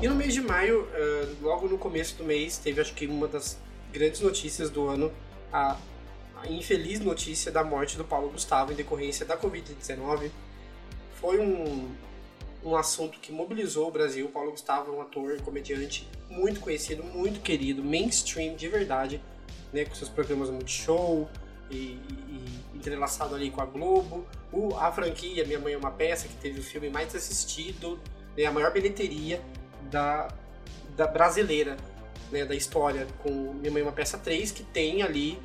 E no mês de maio, logo no começo do mês, teve acho que uma das grandes notícias do ano, a, a infeliz notícia da morte do Paulo Gustavo em decorrência da Covid-19. Foi um, um assunto que mobilizou o Brasil. O Paulo Gustavo é um ator, comediante muito conhecido, muito querido, mainstream de verdade, né, com seus programas Multishow e, e entrelaçado ali com a Globo. O, a franquia Minha Mãe é uma Peça, que teve o filme mais assistido, né, a maior bilheteria da, da brasileira, né, da história, com Minha Mãe é uma Peça 3, que tem ali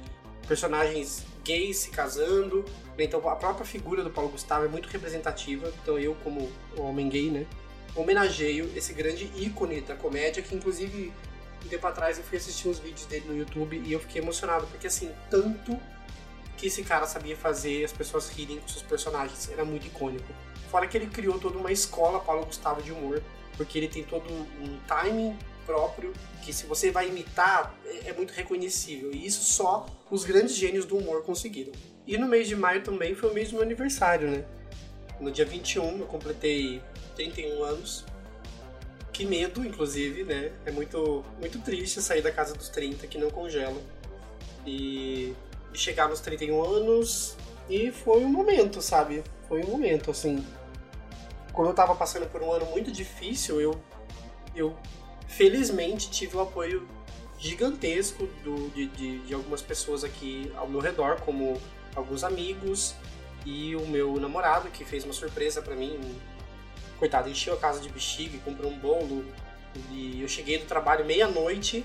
personagens gays se casando, né, então a própria figura do Paulo Gustavo é muito representativa, então eu como homem gay, né, homenageio esse grande ícone da comédia, que inclusive um tempo atrás eu fui assistir uns vídeos dele no YouTube e eu fiquei emocionado, porque assim, tanto que esse cara sabia fazer as pessoas rirem com seus personagens, era muito icônico. Fora que ele criou toda uma escola Paulo Gustavo de humor, porque ele tem todo um timing próprio que se você vai imitar é é muito reconhecível e isso só os grandes gênios do humor conseguiram. E no mês de maio também foi o mês do meu aniversário, né? No dia 21 eu completei 31 anos. Que medo, inclusive, né? É muito, muito triste sair da casa dos 30 que não congela. E chegar nos 31 anos e foi um momento, sabe? Foi um momento, assim. Quando eu tava passando por um ano muito difícil, eu, eu felizmente tive o apoio gigantesco do, de, de, de algumas pessoas aqui ao meu redor, como alguns amigos e o meu namorado, que fez uma surpresa pra mim. Coitado, encheu a casa de bexiga, comprou um bolo. E eu cheguei do trabalho meia-noite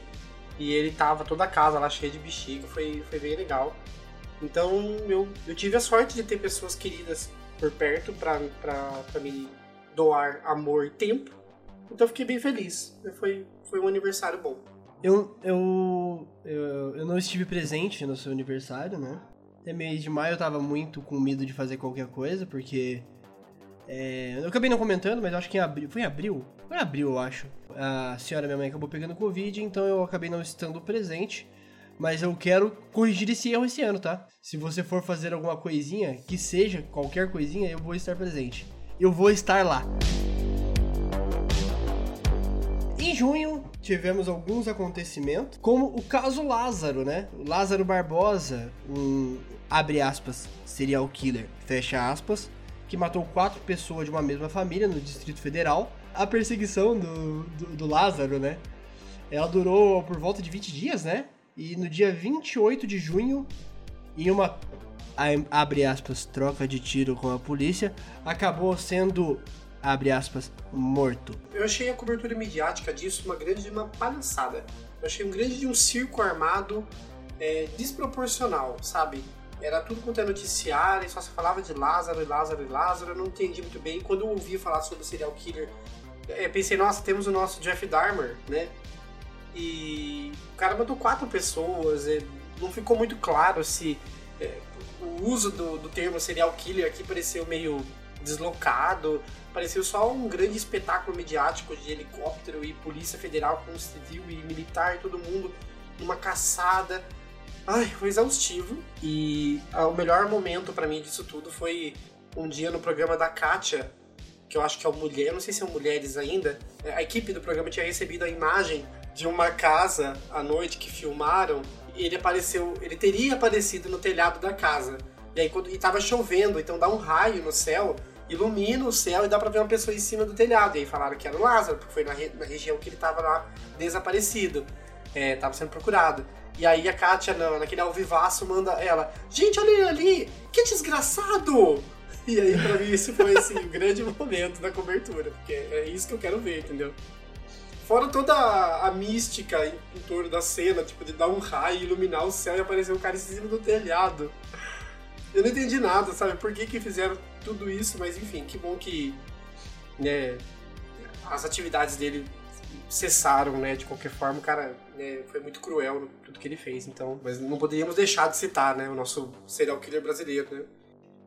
e ele tava toda a casa lá cheia de bexiga, foi, foi bem legal. Então eu, eu tive a sorte de ter pessoas queridas por perto pra me doar amor e tempo. Então fiquei bem feliz. Foi, foi um aniversário bom. Eu, eu, eu, eu não estive presente no seu aniversário, né? Até mês de maio eu tava muito com medo de fazer qualquer coisa, porque. é, eu acabei não comentando, mas acho que em abril. Foi em abril? Foi em abril, eu acho. A senhora, minha mãe, acabou pegando Covid, então eu acabei não estando presente. Mas eu quero corrigir esse erro esse ano, tá? Se você for fazer alguma coisinha, que seja qualquer coisinha, eu vou estar presente. Eu vou estar lá. Em junho, tivemos alguns acontecimentos, como o caso Lázaro, né? Lázaro Barbosa, um, abre aspas, serial killer, fecha aspas, que matou quatro pessoas de uma mesma família no Distrito Federal. A perseguição do, do, do Lázaro, né? Ela durou por volta de 20 dias, né? E no dia 28 de junho, em uma abre aspas, troca de tiro com a polícia, acabou sendo, abre aspas, morto. Eu achei a cobertura midiática disso uma grande de uma palhaçada. Eu achei um grande de um circo armado é, desproporcional, sabe? Era tudo quanto é noticiário, só se falava de Lázaro e Lázaro e Lázaro. Eu não entendi muito bem. Quando eu ouvi falar sobre o serial killer, é, pensei, nossa, temos o nosso Jeff Dahmer, né? E o cara matou quatro pessoas. não ficou muito claro se é, o uso do, do termo serial killer aqui pareceu meio deslocado. Pareceu só um grande espetáculo mediático de helicóptero e polícia federal com civil e militar, todo mundo numa caçada. Ai, foi exaustivo. E ah, o melhor momento pra mim disso tudo foi um dia no programa da Kátia, que eu acho que é o Mulher, não sei se são mulheres ainda. é, A equipe do programa tinha recebido a imagem de uma casa à noite que filmaram. Ele apareceu, ele teria aparecido no telhado da casa. E aí quando e tava chovendo, então dá um raio no céu, ilumina o céu e dá pra ver uma pessoa em cima do telhado. E aí falaram que era o Lázaro, porque foi na, re- na região que ele tava lá desaparecido. É, tava sendo procurado. E aí a Kátia, na, naquele alvivaço, manda ela: Gente, olha ele ali! Que desgraçado! E aí, pra mim, esse foi assim, o grande momento da cobertura, porque é isso que eu quero ver, entendeu? Fora toda a, a mística em, em torno da cena, tipo, de dar um raio, iluminar o céu e aparecer um cara em cima do telhado. Eu não entendi nada, sabe? Por que, que fizeram tudo isso, mas enfim, que bom que né, as atividades dele cessaram, né? De qualquer forma, o cara né, foi muito cruel no tudo que ele fez, então. Mas não poderíamos deixar de citar, né? O nosso serial killer brasileiro, né?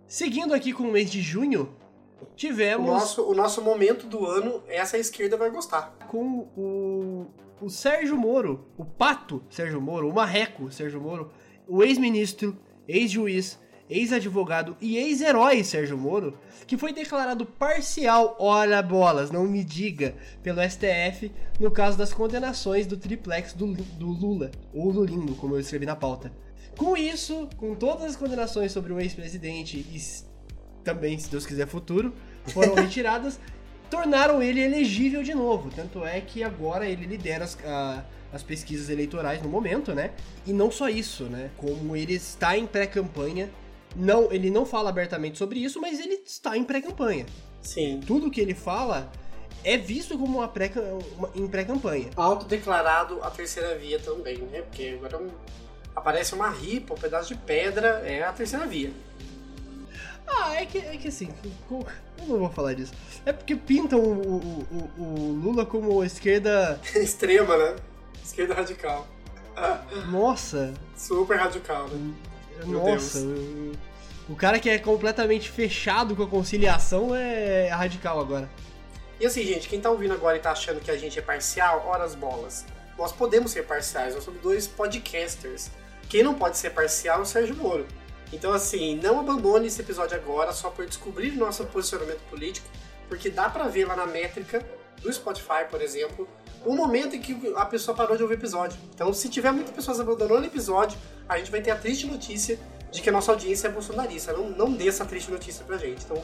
Seguindo aqui com o mês de junho, O tivemos nosso, o nosso momento do ano, essa esquerda vai gostar. com o, o Sérgio Moro, o pato Sérgio Moro, o marreco Sérgio Moro, o ex-ministro, ex-juiz, ex-advogado e ex-herói Sérgio Moro, que foi declarado parcial, ora bolas, não me diga, pelo STF no caso das condenações do triplex do, do Lula, ou Lulindo, como eu escrevi na pauta. Com isso, com todas as condenações sobre o ex-presidente e também, se Deus quiser, futuro, foram retiradas, tornaram ele elegível de novo. Tanto é que agora ele lidera as, a- as pesquisas eleitorais no momento, né? E não só isso, né? Como ele está em pré-campanha, não, ele não fala abertamente sobre isso, mas ele está em pré-campanha. Sim. Tudo que ele fala é visto como uma pré, uma, em pré-campanha. Autodeclarado a terceira via também, né? Porque agora aparece uma ripa, um pedaço de pedra, é a terceira via. Ah, é que, é que assim, eu não vou falar disso. É porque pintam o, o, o- o Lula como esquerda. Extrema, né? Esquerda radical. Nossa, Super radical, né? Meu nossa. O, o cara que é completamente fechado com a conciliação é radical agora. E assim, gente, quem tá ouvindo agora e tá achando que a gente é parcial, horas bolas. Nós podemos ser parciais, nós somos dois podcasters. Quem não pode ser parcial é o Sérgio Moro. Então, assim, não abandone esse episódio agora só por descobrir nosso posicionamento político, porque dá pra ver lá na métrica do Spotify, por exemplo, o momento em que a pessoa parou de ouvir o episódio. Então, se tiver muitas pessoas abandonando o episódio, a gente vai ter a triste notícia de que a nossa audiência é bolsonarista. Não, não dê essa triste notícia pra gente. Então,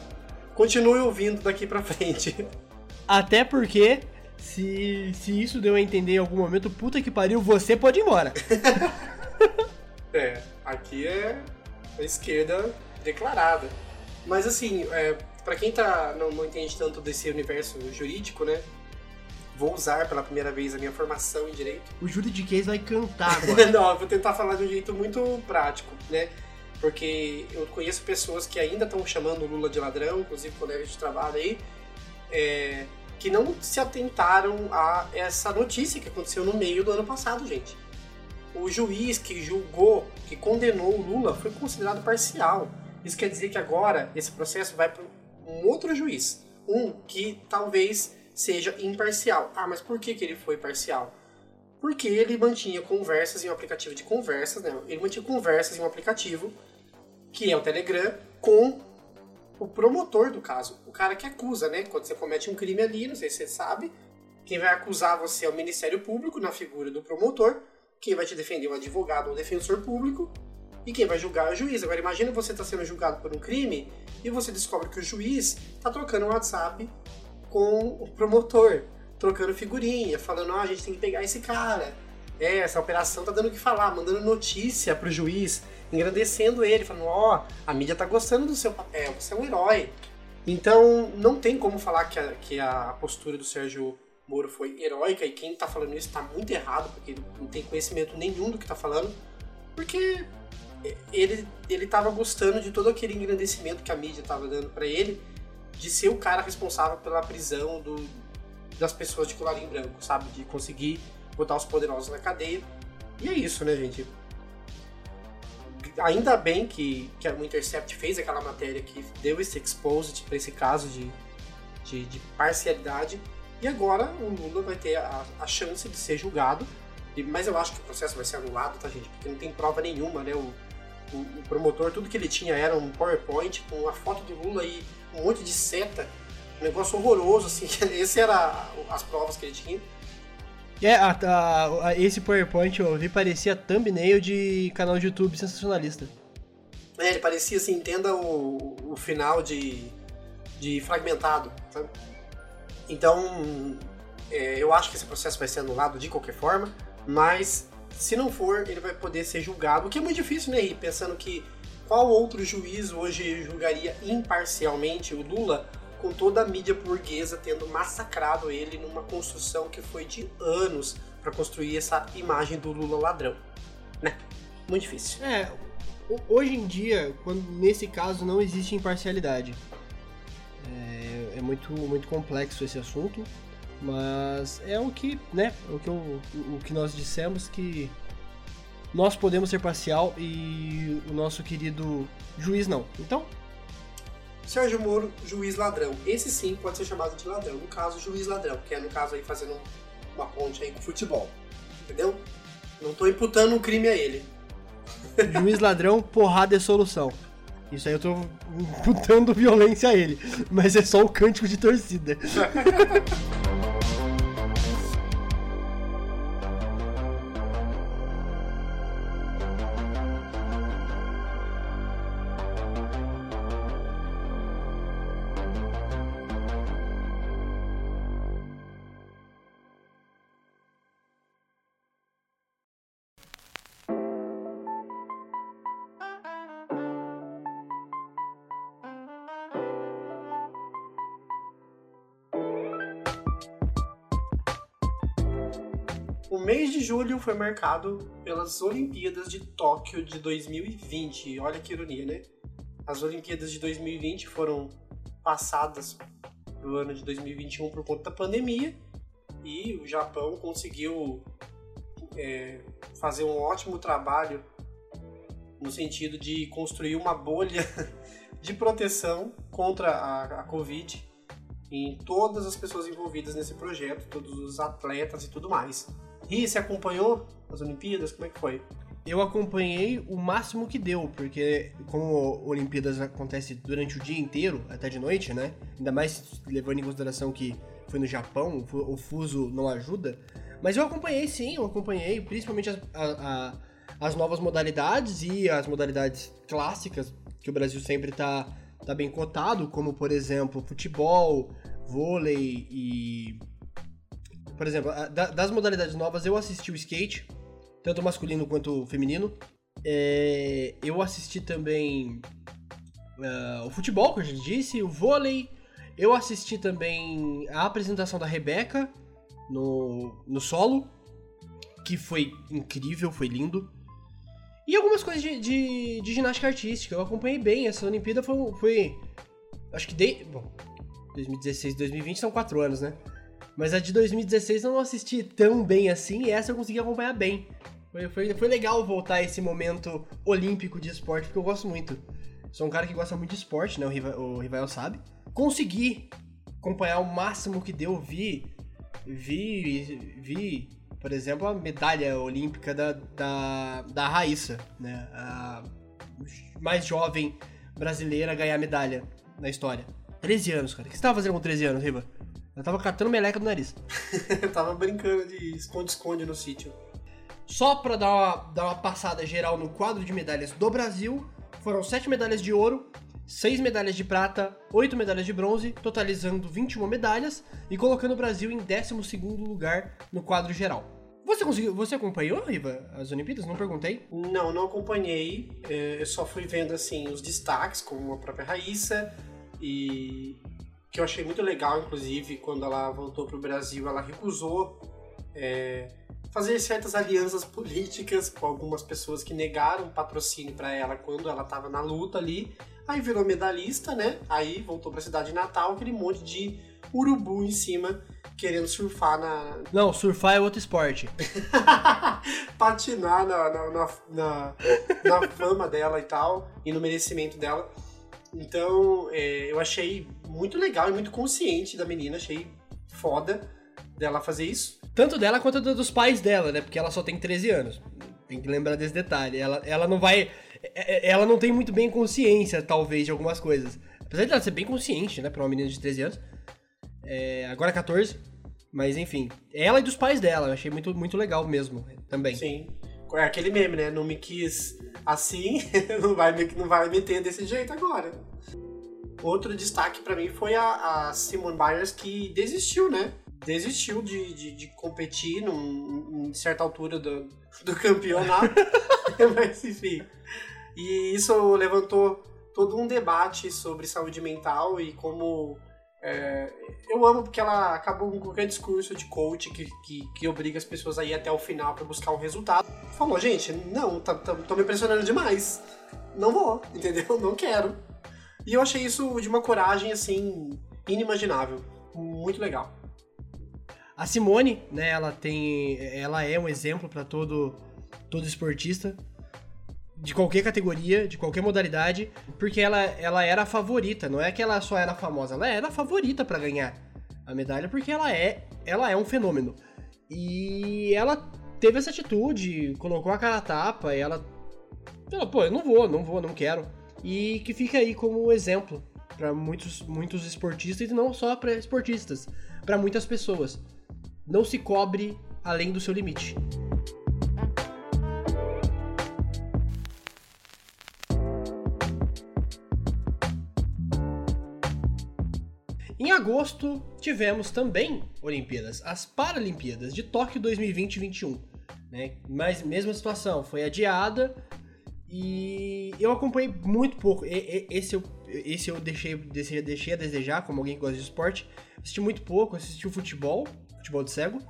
continue ouvindo daqui pra frente. Até porque, se, se isso deu a entender em algum momento, puta que pariu, você pode ir embora. É, aqui é a esquerda declarada. Mas assim, é, para quem tá, não, não entende tanto desse universo jurídico, né? Vou usar pela primeira vez a minha formação em direito. O juridiquês vai cantar agora. não, eu vou tentar falar de um jeito muito prático, né? Porque eu conheço pessoas que ainda estão chamando o Lula de ladrão, inclusive colegas de trabalho aí, é, que não se atentaram a essa notícia que aconteceu no meio do ano passado, gente. O juiz que julgou, que condenou o Lula, foi considerado parcial. Isso quer dizer que agora esse processo vai para um outro juiz, um que talvez seja imparcial. Ah, mas por que, que ele foi parcial? Porque ele mantinha conversas em um aplicativo de conversas, né? Ele mantinha conversas em um aplicativo, que é o Telegram, com o promotor do caso, o cara que acusa, né? Quando você comete um crime ali, não sei se você sabe, quem vai acusar você é o Ministério Público, na figura do promotor, quem vai te defender é o advogado ou o defensor público, e quem vai julgar é o juiz. Agora imagina você estar sendo julgado por um crime e você descobre que o juiz está trocando um WhatsApp com o promotor, trocando figurinha, falando, ah, a gente tem que pegar esse cara. É, essa operação tá dando o que falar, mandando notícia pro juiz, engrandecendo ele, falando, ó, a mídia tá gostando do seu papel, você é um herói. Então, não tem como falar que a, que a postura do Sérgio Moro foi heróica, e quem tá falando isso tá muito errado, porque não tem conhecimento nenhum do que tá falando, porque ele, ele tava gostando de todo aquele engrandecimento que a mídia tava dando para ele, de ser o cara responsável pela prisão do, das pessoas de colarinho branco, sabe? De conseguir botar os poderosos na cadeia. E é isso, né, gente? Ainda bem que, que o Intercept fez aquela matéria que deu esse exposed para esse caso de, de, de, parcialidade. E agora o Lula vai ter a, a chance de ser julgado. E, mas eu acho que o processo vai ser anulado, tá, gente? Porque não tem prova nenhuma, né? O, o, o promotor, tudo que ele tinha era um PowerPoint com uma foto do Lula e um monte de seta. Um negócio horroroso, assim. Esse era as provas que ele tinha. É, a, a, a, esse PowerPoint eu vi parecia thumbnail de canal de YouTube sensacionalista. É, ele parecia assim, entenda o, o final de, de fragmentado, sabe? Então, é, eu acho que esse processo vai ser anulado de qualquer forma, mas se não for, ele vai poder ser julgado, o que é muito difícil, né? E pensando que qual outro juiz hoje julgaria imparcialmente o Lula com toda a mídia burguesa tendo massacrado ele numa construção que foi de anos para construir essa imagem do Lula ladrão, né? Muito difícil. É, Hoje em dia, quando, nesse caso, não existe imparcialidade. É, é, muito, muito complexo esse assunto, mas é o que, né, o que, eu, o que nós dissemos que nós podemos ser parcial e o nosso querido juiz não. Então, Sérgio Moro, juiz ladrão. Esse sim pode ser chamado de ladrão. No caso, juiz ladrão, que é no caso aí fazendo uma ponte aí com futebol. Entendeu? Não tô imputando um crime a ele. Juiz ladrão, porrada é solução. Isso aí eu tô imputando violência a ele. Mas é só o cântico de torcida. julho foi marcado pelas Olimpíadas de Tóquio de 2020. Olha que ironia, né? As Olimpíadas de 2020 foram passadas do ano de 2021 por conta da pandemia e o Japão conseguiu é, fazer um ótimo trabalho no sentido de construir uma bolha de proteção contra a, a Covid em todas as pessoas envolvidas nesse projeto, todos os atletas e tudo mais. E você acompanhou as Olimpíadas? Como é que foi? Eu acompanhei o máximo que deu, porque como Olimpíadas acontece durante o dia inteiro, até de noite, né? Ainda mais levando em consideração que foi no Japão, o fuso não ajuda. Mas eu acompanhei sim, eu acompanhei principalmente as, a, a, as novas modalidades e as modalidades clássicas, que o Brasil sempre tá, tá bem cotado, como por exemplo futebol, vôlei e por exemplo, das modalidades novas, eu assisti o skate, tanto masculino quanto feminino. É, eu assisti também uh, o futebol, que eu já disse, o vôlei. Eu assisti também a apresentação da Rebeca no, no solo, que foi incrível, foi lindo. E algumas coisas de, de, de ginástica artística. Eu acompanhei bem. Essa Olimpíada foi. foi acho que de. Bom, 2016 2020 são quatro anos, né? Mas a de 2016 eu não assisti tão bem assim e essa eu consegui acompanhar bem. Foi, foi, foi legal voltar a esse momento olímpico de esporte, porque eu gosto muito. Sou um cara que gosta muito de esporte, né? O Rivael, o sabe. Consegui acompanhar o máximo que deu, vi. Vi. Vi, por exemplo, a medalha olímpica da, da, da Raíssa, né? A mais jovem brasileira a ganhar medalha na história. 13 anos, cara. O que você tava fazendo com 13 anos, Riva? Eu tava catando meleca do nariz. eu tava brincando de esconde-esconde no sítio. Só pra dar uma, dar uma passada geral no quadro de medalhas do Brasil, foram 7 medalhas de ouro, 6 medalhas de prata, 8 medalhas de bronze, totalizando 21 medalhas e colocando o Brasil em 12 lugar no quadro geral. Você conseguiu, você acompanhou, Riva, as Olimpíadas? Não perguntei. Não, não acompanhei. É, eu só fui vendo assim os destaques, como a própria Raíssa e que eu achei muito legal, inclusive, quando ela voltou para o Brasil, ela recusou é, fazer certas alianças políticas com algumas pessoas que negaram patrocínio para ela quando ela estava na luta ali. Aí virou medalhista, né? Aí voltou para a cidade de Natal, aquele monte de urubu em cima querendo surfar na. Não, surfar é outro esporte. Patinar na, na, na, na, na fama dela e tal, e no merecimento dela. Então, é, eu achei muito legal e muito consciente da menina, achei foda dela fazer isso. Tanto dela quanto dos pais dela, né? Porque ela só tem 13 anos. Tem que lembrar desse detalhe. Ela, ela não vai. É, é, ela não tem muito bem consciência, talvez, de algumas coisas. Apesar de ela ser bem consciente, né? Pra uma menina de 13 anos. É, agora 14. Mas enfim. Ela e dos pais dela. Eu achei muito, muito legal mesmo. Também. Sim. É aquele meme, né? Não me quis assim, não vai, não vai meter desse jeito agora. Outro destaque para mim foi a, a Simone Biles que desistiu, né? Desistiu de, de, de competir num, em certa altura do, do campeonato. Mas enfim. E isso levantou todo um debate sobre saúde mental e como é, eu amo porque ela acabou com qualquer discurso de coach que, que, que obriga as pessoas a ir até o final para buscar um resultado. Falou, gente, não, tá, tá, tô me impressionando demais. não vou, entendeu? Não quero. E eu achei isso de uma coragem, assim, inimaginável. Muito legal. A Simone, né, ela tem. Ela é um exemplo para todo, todo esportista. De qualquer categoria, de qualquer modalidade, porque ela, ela era a favorita, não é que ela só era famosa, ela era a favorita para ganhar a medalha, porque ela é, ela é um fenômeno. E ela teve essa atitude, colocou a cara a tapa, e ela. Ela, pô, eu não vou, não vou, não quero. E que fica aí como exemplo para muitos, muitos esportistas e não só para esportistas, para muitas pessoas. Não se cobre além do seu limite. Em agosto, tivemos também Olimpíadas, as Paralimpíadas de Tóquio 2020-21. Né? Mas mesma situação, foi adiada e eu acompanhei muito pouco. Esse eu, esse eu deixei, deixei, a desejar, como alguém que gosta de esporte. Assisti muito pouco, assisti o futebol, futebol de cego.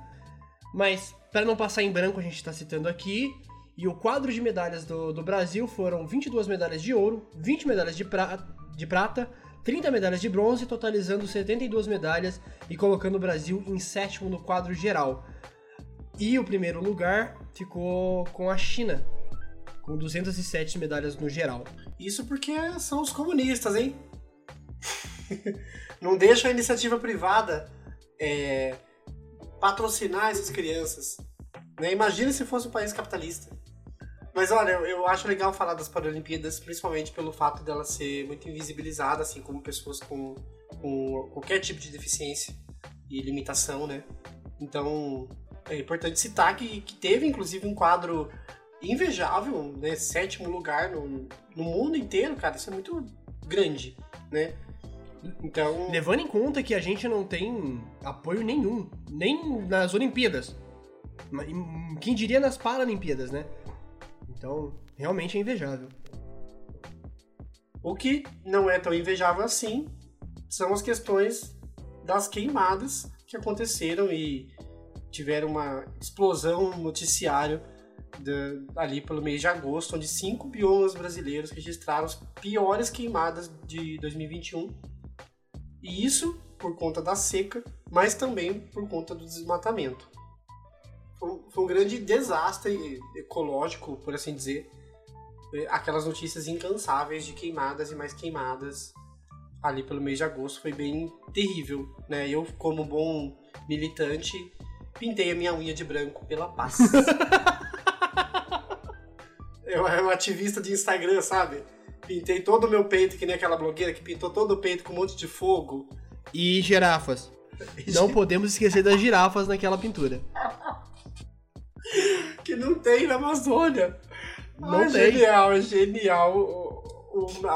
Mas, para não passar em branco, a gente está citando aqui. E o quadro de medalhas do, do Brasil foram 22 medalhas de ouro, 20 medalhas de, pra, de prata, 30 medalhas de bronze, totalizando 72 medalhas e colocando o Brasil em sétimo no quadro geral. E o primeiro lugar ficou com a China, com 207 medalhas no geral. Isso porque são os comunistas, hein? Não deixa a iniciativa privada é, patrocinar essas crianças. Né? Imagina se fosse um país capitalista. Mas olha, eu, eu acho legal falar das Paralimpíadas, principalmente pelo fato dela ser muito invisibilizada, assim como pessoas com, com qualquer tipo de deficiência e limitação, né? Então, é importante citar que, que teve, inclusive, um quadro invejável, né? Sétimo lugar no, no mundo inteiro, cara. Isso é muito grande, né? Então. Levando em conta que a gente não tem apoio nenhum, nem nas Olimpíadas. Quem diria nas Paralimpíadas, né? Então, realmente é invejável. O que não é tão invejável assim são as questões das queimadas que aconteceram e tiveram uma explosão no noticiário de, ali pelo mês de agosto, onde cinco biomas brasileiros registraram as piores queimadas de 2021. E isso por conta da seca, mas também por conta do desmatamento. Foi, foi um grande desastre ecológico, por assim dizer. Aquelas notícias incansáveis de queimadas e mais queimadas ali pelo mês de agosto foi bem terrível, né? Eu, como bom militante, pintei a minha unha de branco pela paz. Eu era um ativista de Instagram, sabe? Pintei todo o meu peito, que nem aquela blogueira que pintou todo o peito com um monte de fogo. E girafas. Não podemos esquecer das girafas naquela pintura. que não tem na Amazônia. Não Ai, tem. Genial, genial.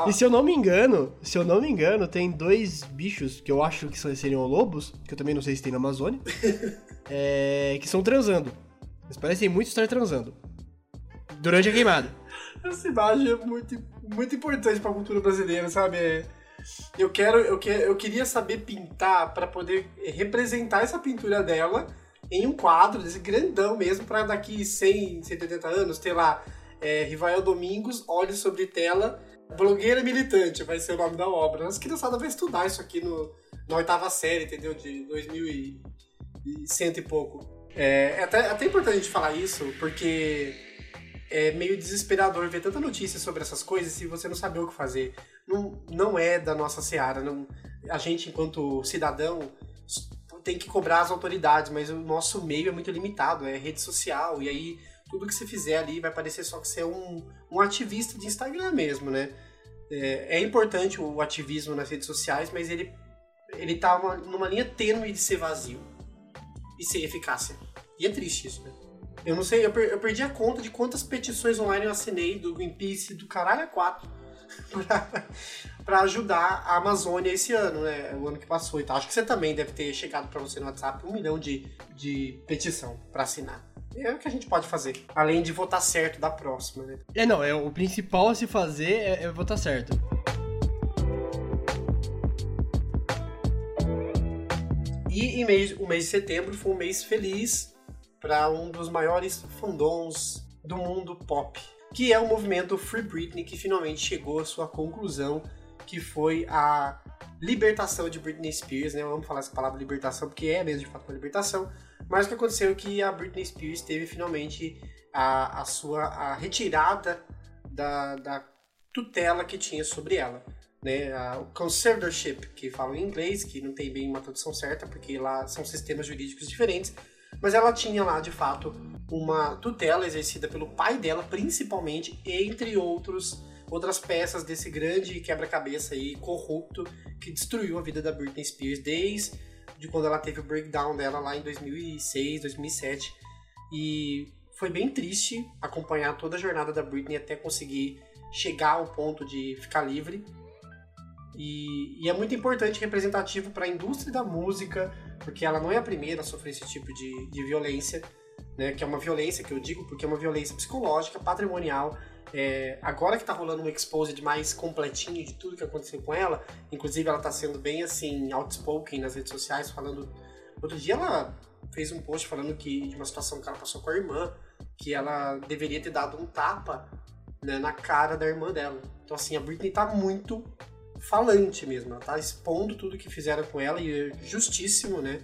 E se eu não me engano, se eu não me engano, tem dois bichos que eu acho que são- seriam lobos, que eu também não sei se tem na Amazônia, é, que estão transando. Eles parecem muito estar transando. Durante a queimada. Essa imagem é muito, muito importante pra cultura brasileira, sabe? É, Eu quero, eu quero, eu queria saber pintar pra poder representar essa pintura dela em um quadro desse grandão mesmo pra daqui 100, 180 anos ter lá é, Rivael Domingos, Olhos sobre tela, blogueira militante vai ser o nome da obra. As criançadas vão estudar isso aqui no, na oitava série, entendeu? De 2100 e pouco. É, é até, até importante a gente falar isso, porque é meio desesperador ver tanta notícia sobre essas coisas e você não saber o que fazer. Não, não é da nossa seara. Não, a gente, enquanto cidadão, tem que cobrar as autoridades, mas o nosso meio é muito limitado, é rede social, e aí tudo que você fizer ali vai parecer só que você é um, um ativista de Instagram mesmo, né? É, é importante o ativismo nas redes sociais, mas ele, ele tá uma- numa linha tênue de ser vazio e ser eficácia. E é triste isso, né? Eu não sei, eu, per- eu perdi a conta de quantas petições online eu assinei do Greenpeace, do caralho a quatro, pra, pra ajudar a Amazônia esse ano, né? O ano que passou e tal. Acho que você também deve ter chegado pra você no WhatsApp um milhão de, de petição pra assinar. É o que a gente pode fazer. Além de votar certo da próxima, né? É, não, é, o principal a se fazer é, é votar certo. E em mês, o mês de setembro foi um mês feliz para um dos maiores fandoms do mundo pop. Que é o movimento Free Britney, que finalmente chegou à sua conclusão, que foi a libertação de Britney Spears, né? Vamos falar essa palavra libertação, porque é mesmo de fato uma libertação. Mas o que aconteceu é que a Britney Spears teve finalmente a, a sua a retirada da, da tutela que tinha sobre ela. Né, o conservatorship, que fala em inglês, que não tem bem uma tradução certa, porque lá são sistemas jurídicos diferentes, mas ela tinha lá, de fato, uma tutela exercida pelo pai dela, principalmente, entre outros outras peças desse grande quebra-cabeça aí corrupto que destruiu a vida da Britney Spears desde de quando ela teve o breakdown dela lá em 2006, 2007. E foi bem triste acompanhar toda a jornada da Britney até conseguir chegar ao ponto de ficar livre. E, e é muito importante representativo para a indústria da música, porque ela não é a primeira a sofrer esse tipo de, de violência, né? Que é uma violência que eu digo porque é uma violência psicológica, patrimonial. É, agora que tá rolando um exposed mais completinho de tudo que aconteceu com ela, inclusive ela tá sendo bem assim, outspoken nas redes sociais, falando. Outro dia ela fez um post falando que de uma situação que ela passou com a irmã, que ela deveria ter dado um tapa né, na cara da irmã dela. Então, assim, a Britney tá muito falante mesmo. Ela tá expondo tudo que fizeram com ela e é justíssimo, né?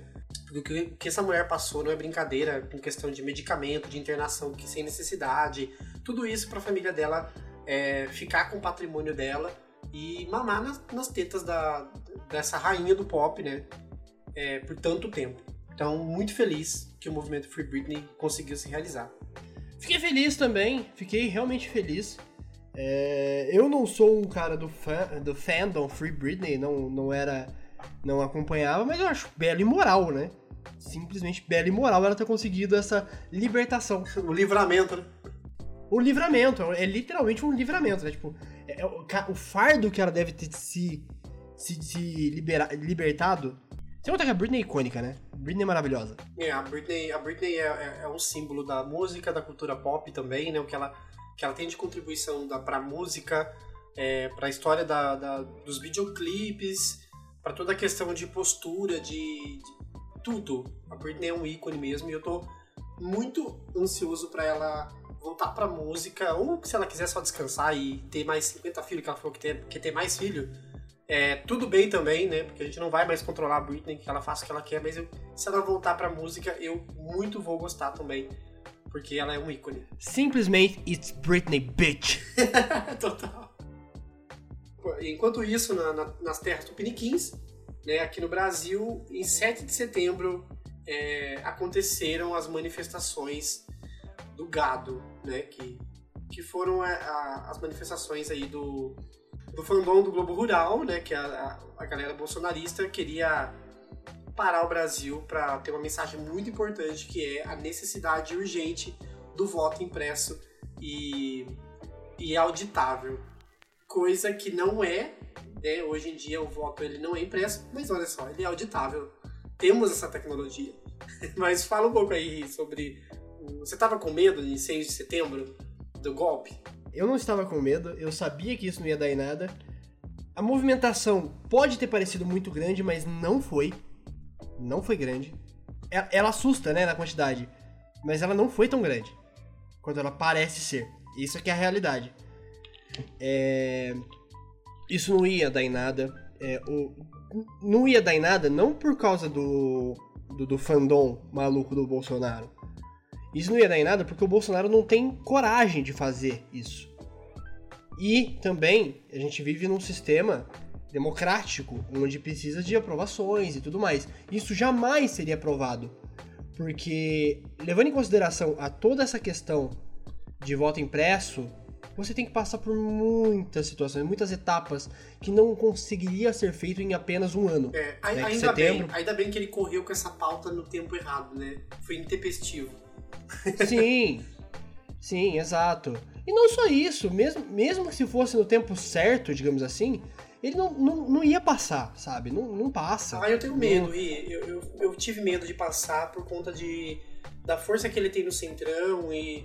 Porque o que essa mulher passou não é brincadeira com questão de medicamento, de internação que sem necessidade. Tudo isso para a família dela é, ficar com o patrimônio dela e mamar nas, nas tetas da, dessa rainha do pop, né? É, por tanto tempo. Então, muito feliz que o movimento Free Britney conseguiu se realizar. Fiquei feliz também, fiquei realmente feliz. É, eu não sou um cara do, fan, do fandom Free Britney, não, não era. não acompanhava, mas eu acho belo e moral, né? Simplesmente belo e moral ela ter conseguido essa libertação. O livramento, né? O livramento, é literalmente um livramento, né? Tipo, é, é o, o, fardo que ela deve ter se, se, se libera, libertado. Você conta que a Britney é icônica, né? Britney é maravilhosa. É, a Britney, a Britney é, é, é, um símbolo da música, da cultura pop também, né? O que ela, que ela tem de contribuição da, pra música, é, pra história da, da dos videoclipes, para toda a questão de postura, de, de, tudo. A Britney é um ícone mesmo e eu tô muito ansioso para ela voltar pra música, ou se ela quiser só descansar e ter mais 50 filhos, que ela falou que ter mais filho, é, tudo bem também, né? Porque a gente não vai mais controlar a Britney, que ela faça o que ela quer, mas eu, se ela voltar pra música, eu muito vou gostar também. Porque ela é um ícone. Simplesmente, it's Britney, bitch. Total. Enquanto isso, na, na, nas terras tupiniquins, né, aqui no Brasil, em 7 de setembro, é, aconteceram as manifestações do gado, né? Que, que foram a, a, as manifestações aí do, do fandom do Globo Rural, né? Que a, a galera bolsonarista queria parar o Brasil para ter uma mensagem muito importante que é a necessidade urgente do voto impresso e, e auditável. Coisa que não é, né? Hoje em dia o voto ele não é impresso, mas olha só, ele é auditável. Temos essa tecnologia. mas fala um pouco aí sobre. Você estava com medo de 6 de setembro do golpe? Eu não estava com medo, eu sabia que isso não ia dar em nada. A movimentação pode ter parecido muito grande, mas não foi. Não foi grande. Ela, ela assusta, né, na quantidade. Mas ela não foi tão grande quanto ela parece ser. Isso aqui é a realidade. É... Isso não ia dar em nada. É, o... Não ia dar em nada não por causa do, do, do fandom maluco do Bolsonaro. Isso não ia dar em nada porque o Bolsonaro não tem coragem de fazer isso. E também a gente vive num sistema democrático, onde precisa de aprovações e tudo mais. Isso jamais seria aprovado. Porque, levando em consideração a toda essa questão de voto impresso, você tem que passar por muitas situações, muitas etapas que não conseguiria ser feito em apenas um ano. É, né? ainda, setembro... bem, ainda bem que ele correu com essa pauta no tempo errado, né? Foi intempestivo. Sim, sim, exato. E não só isso, mesmo, mesmo que se fosse no tempo certo, digamos assim, ele não, não, não ia passar, sabe? Não, não passa. Ah, eu tenho medo, não... e eu, eu, eu, tive medo de passar por conta de da força que ele tem no centrão e.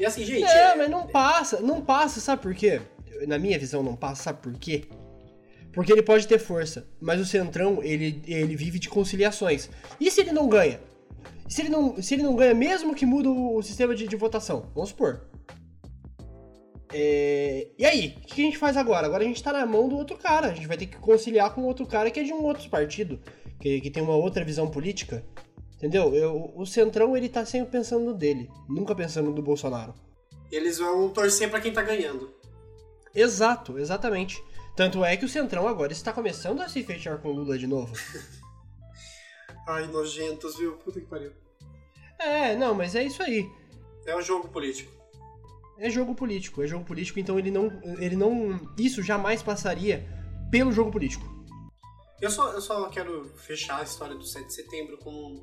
E assim, gente. É, é... mas não passa, não passa, sabe por quê? Na minha visão, não passa, sabe por quê? Porque ele pode ter força, mas o Centrão, ele, ele vive de conciliações. E se ele não ganha? Se ele não, se ele não ganha, mesmo que muda o sistema de, de votação, vamos supor. É... E aí, o que a gente faz agora? Agora a gente tá na mão do outro cara. A gente vai ter que conciliar com outro cara que é de um outro partido, que, que tem uma outra visão política. Entendeu? Eu, o Centrão, ele tá sempre pensando no dele, nunca pensando no do Bolsonaro. Eles vão torcer pra quem tá ganhando. Exato, exatamente. Tanto é que o Centrão agora está começando a se fechar com o Lula de novo. Ai, nojentos, viu? Puta que pariu. É, não, mas é isso aí. É um jogo político. É jogo político, é jogo político, então ele não. Ele não. Isso jamais passaria pelo jogo político. Eu só, eu só quero fechar a história do 7 de setembro com,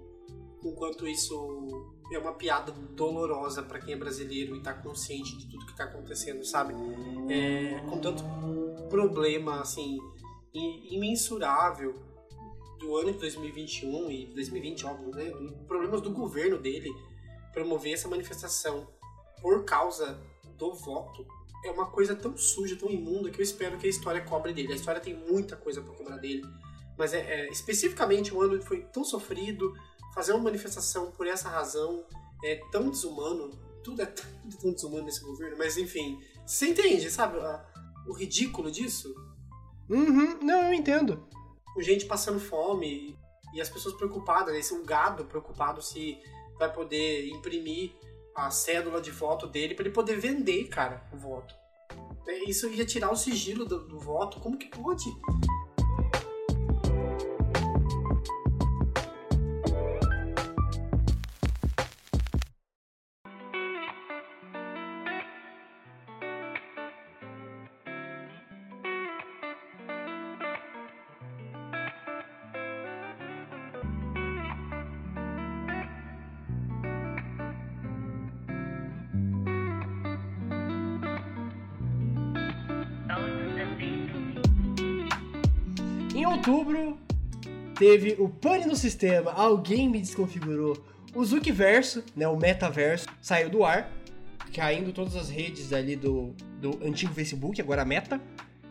com quanto isso é uma piada dolorosa para quem é brasileiro e tá consciente de tudo que tá acontecendo, sabe? É, com tanto problema, assim, imensurável do ano de 2021 e 2020, óbvio, né? Problemas do governo dele promover essa manifestação por causa do voto é uma coisa tão suja, tão imunda que eu espero que a história cobre dele. A história tem muita coisa para cobrar dele, mas é, é, especificamente o ano foi tão sofrido, fazer uma manifestação por essa razão é tão desumano, tudo é tão, tão desumano nesse governo, mas enfim, você entende, sabe, a, o ridículo disso? Uhum, não, eu entendo. Com gente passando fome e as pessoas preocupadas, esse um gado preocupado se vai poder imprimir a cédula de voto dele para ele poder vender, cara, o voto. É, isso ia tirar o sigilo do, do voto. Como que pode? Teve o pane no sistema, alguém me desconfigurou. O Zukiverso, né, o metaverso, saiu do ar, caindo todas as redes ali do, do antigo Facebook, agora Meta,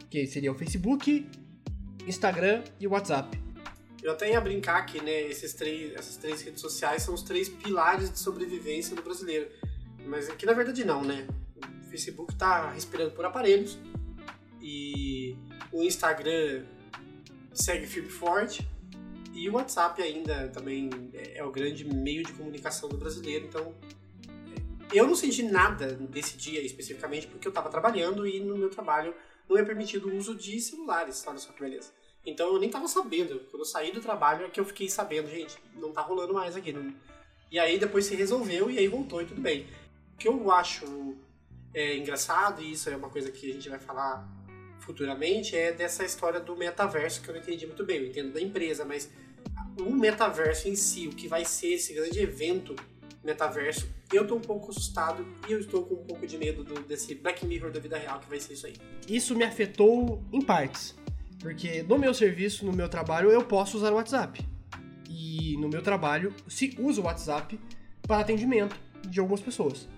que seria o Facebook, Instagram e WhatsApp. Eu até ia brincar que né, esses três, essas três redes sociais são os três pilares de sobrevivência do brasileiro. Mas aqui na verdade não, né? O Facebook tá respirando por aparelhos e o Instagram segue firme forte. E o WhatsApp ainda também é o grande meio de comunicação do brasileiro. Então, eu não senti nada desse dia especificamente porque eu estava trabalhando e no meu trabalho não é permitido o uso de celulares. Olha só que beleza. Então eu nem estava sabendo. Quando eu saí do trabalho é que eu fiquei sabendo, gente, não tá rolando mais aqui. Não... E aí depois se resolveu e aí voltou e tudo bem. O que eu acho é, engraçado, e isso é uma coisa que a gente vai falar futuramente, é dessa história do metaverso que eu não entendi muito bem. Eu entendo da empresa, mas o metaverso em si, o que vai ser esse grande evento metaverso, eu tô um pouco assustado e eu estou com um pouco de medo do, desse Black Mirror da vida real que vai ser isso aí. Isso me afetou em partes, porque no meu serviço, no meu trabalho, eu posso usar o WhatsApp. E no meu trabalho se usa o WhatsApp para atendimento de algumas pessoas.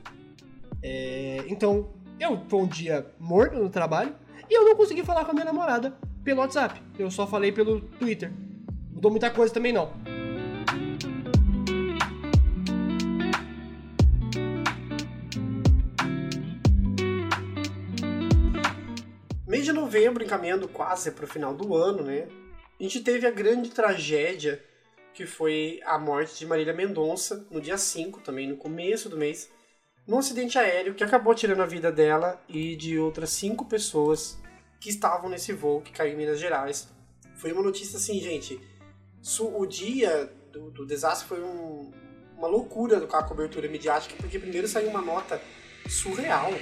É, então, eu foi um dia morto no trabalho e eu não consegui falar com a minha namorada pelo WhatsApp. Eu só falei pelo Twitter. Mudou muita coisa também não. Mês de novembro, encaminhando quase para o final do ano, né? A gente teve a grande tragédia que foi a morte de Marília Mendonça no dia 5, também no começo do mês, num acidente aéreo que acabou tirando a vida dela e de outras cinco pessoas que estavam nesse voo que caiu em Minas Gerais. Foi uma notícia assim, gente. O dia do, do desastre foi um, uma loucura com a cobertura midiática, porque primeiro saiu uma nota surreal,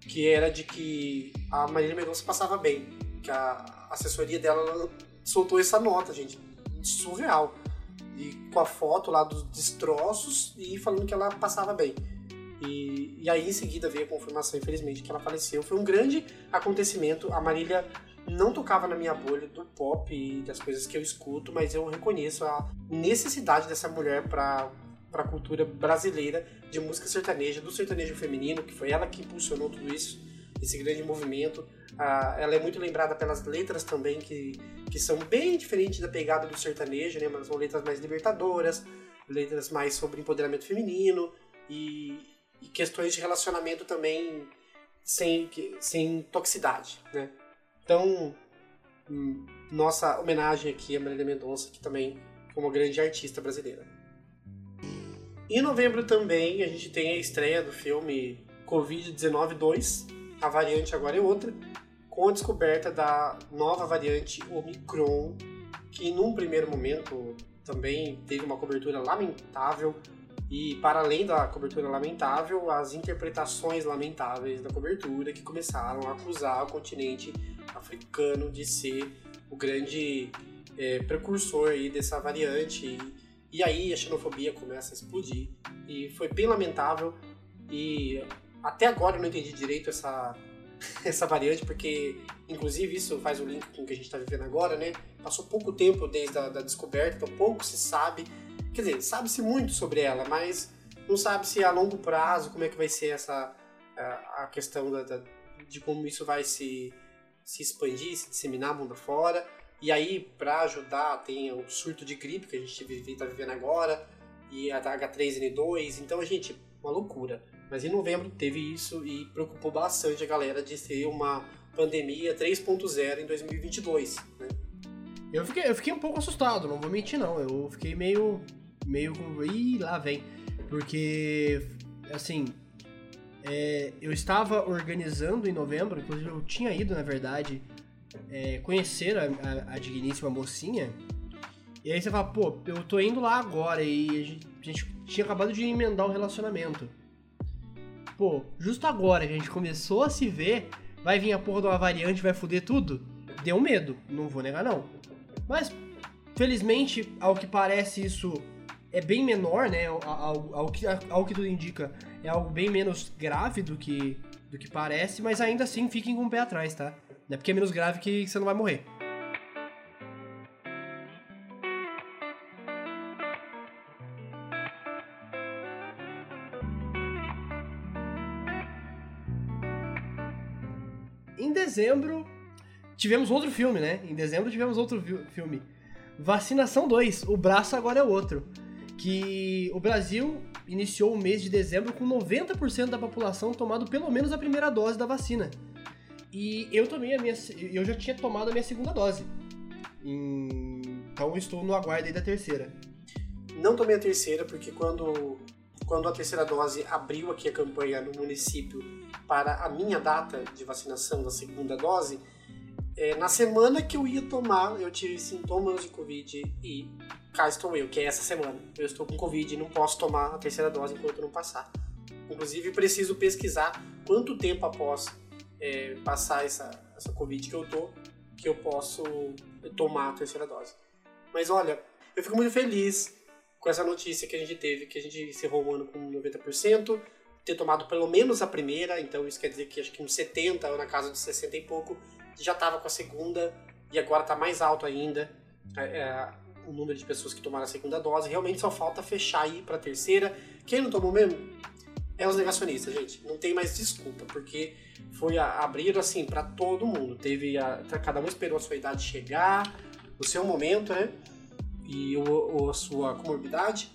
que era de que a Marília Mendonça passava bem. Que a assessoria dela soltou essa nota, gente. Surreal. E com a foto lá dos destroços e falando que ela passava bem. E, e, aí em seguida veio a confirmação, infelizmente, que ela faleceu. Foi um grande acontecimento. A Marília não tocava na minha bolha do pop e das coisas que eu escuto, mas eu reconheço a necessidade dessa mulher para para a cultura brasileira de música sertaneja, do sertanejo feminino, que foi ela que impulsionou tudo isso, esse grande movimento. Ah, ela é muito lembrada pelas letras também, que, que são bem diferentes da pegada do sertanejo, né? mas são letras mais libertadoras, letras mais sobre empoderamento feminino e, e questões de relacionamento também sem, sem toxicidade, né? Então, nossa homenagem aqui a Marília Mendonça, que também foi uma grande artista brasileira. Em novembro também a gente tem a estreia do filme Covid-19 2, a variante agora é outra, com a descoberta da nova variante Omicron, que num primeiro momento também teve uma cobertura lamentável e para além da cobertura lamentável, as interpretações lamentáveis da cobertura que começaram a acusar o continente africano de ser o grande é, precursor aí dessa variante. E, e aí a xenofobia começa a explodir. E foi bem lamentável. E até agora eu não entendi direito essa essa variante porque inclusive isso faz o link com o que a gente está vivendo agora, né? Passou pouco tempo desde a da descoberta, então pouco se sabe. Quer dizer, sabe-se muito sobre ela, mas não sabe-se a longo prazo como é que vai ser essa a, a questão da, da- de como isso vai se, se expandir, se disseminar mundo fora. E aí, para ajudar, tem o surto de gripe que a gente está vivendo agora, e a da H3N2. Então, gente, uma loucura. Mas em novembro teve isso e preocupou bastante a galera de ser uma pandemia 3.0 em 2022. Né? Eu fiquei, eu fiquei um pouco assustado, não vou mentir não. Eu fiquei meio. meio. Ih, lá vem. Porque, assim. É, eu estava organizando em novembro, inclusive eu tinha ido, na verdade, é, conhecer a, a- a digníssima mocinha. E aí você fala, pô, eu tô indo lá agora e a gente, a gente tinha acabado de emendar o relacionamento. Pô, justo agora que a gente começou a se ver, vai vir a porra de uma variante, vai foder tudo? Deu medo, não vou negar não. Mas, felizmente, ao que parece, isso é bem menor, né? Ao, ao- que, ao que tudo indica, é algo bem menos grave do que, do que parece, mas ainda assim fiquem com o pé atrás, tá? Não é porque é menos grave que você não vai morrer. Em dezembro, tivemos outro filme, né? Em dezembro tivemos outro filme. Vacinação 2, o braço agora é outro. Que o Brasil iniciou o mês de dezembro com 90% da população tomando pelo menos a primeira dose da vacina. E eu tomei a minha. Eu já tinha tomado a minha segunda dose. Então estou no aguardo aí da terceira. Não tomei a terceira, porque quando, quando a terceira dose abriu aqui a campanha no município para a minha data de vacinação da segunda dose, é, na semana que eu ia tomar, eu tive sintomas de Covid e cá estou eu, que é essa semana. Eu estou com Covid e não posso tomar a terceira dose enquanto não passar. Inclusive, preciso pesquisar quanto tempo após é, passar essa, essa Covid que eu tô, que eu posso tomar a terceira dose. Mas olha, eu fico muito feliz com essa notícia que a gente teve, que a gente encerrou o ano com 90%, ter tomado pelo menos a primeira, então isso quer dizer que acho que uns 70, ou na casa de 60 e pouco, já estava com a segunda, e agora está mais alto ainda é, é, o número de pessoas que tomaram a segunda dose. Realmente só falta fechar aí para a terceira. Quem não tomou mesmo é os negacionistas, gente. Não tem mais desculpa, porque foi abrir assim para todo mundo. Teve a, cada um esperou a sua idade chegar, o seu momento, né? E o, o- a sua comorbidade,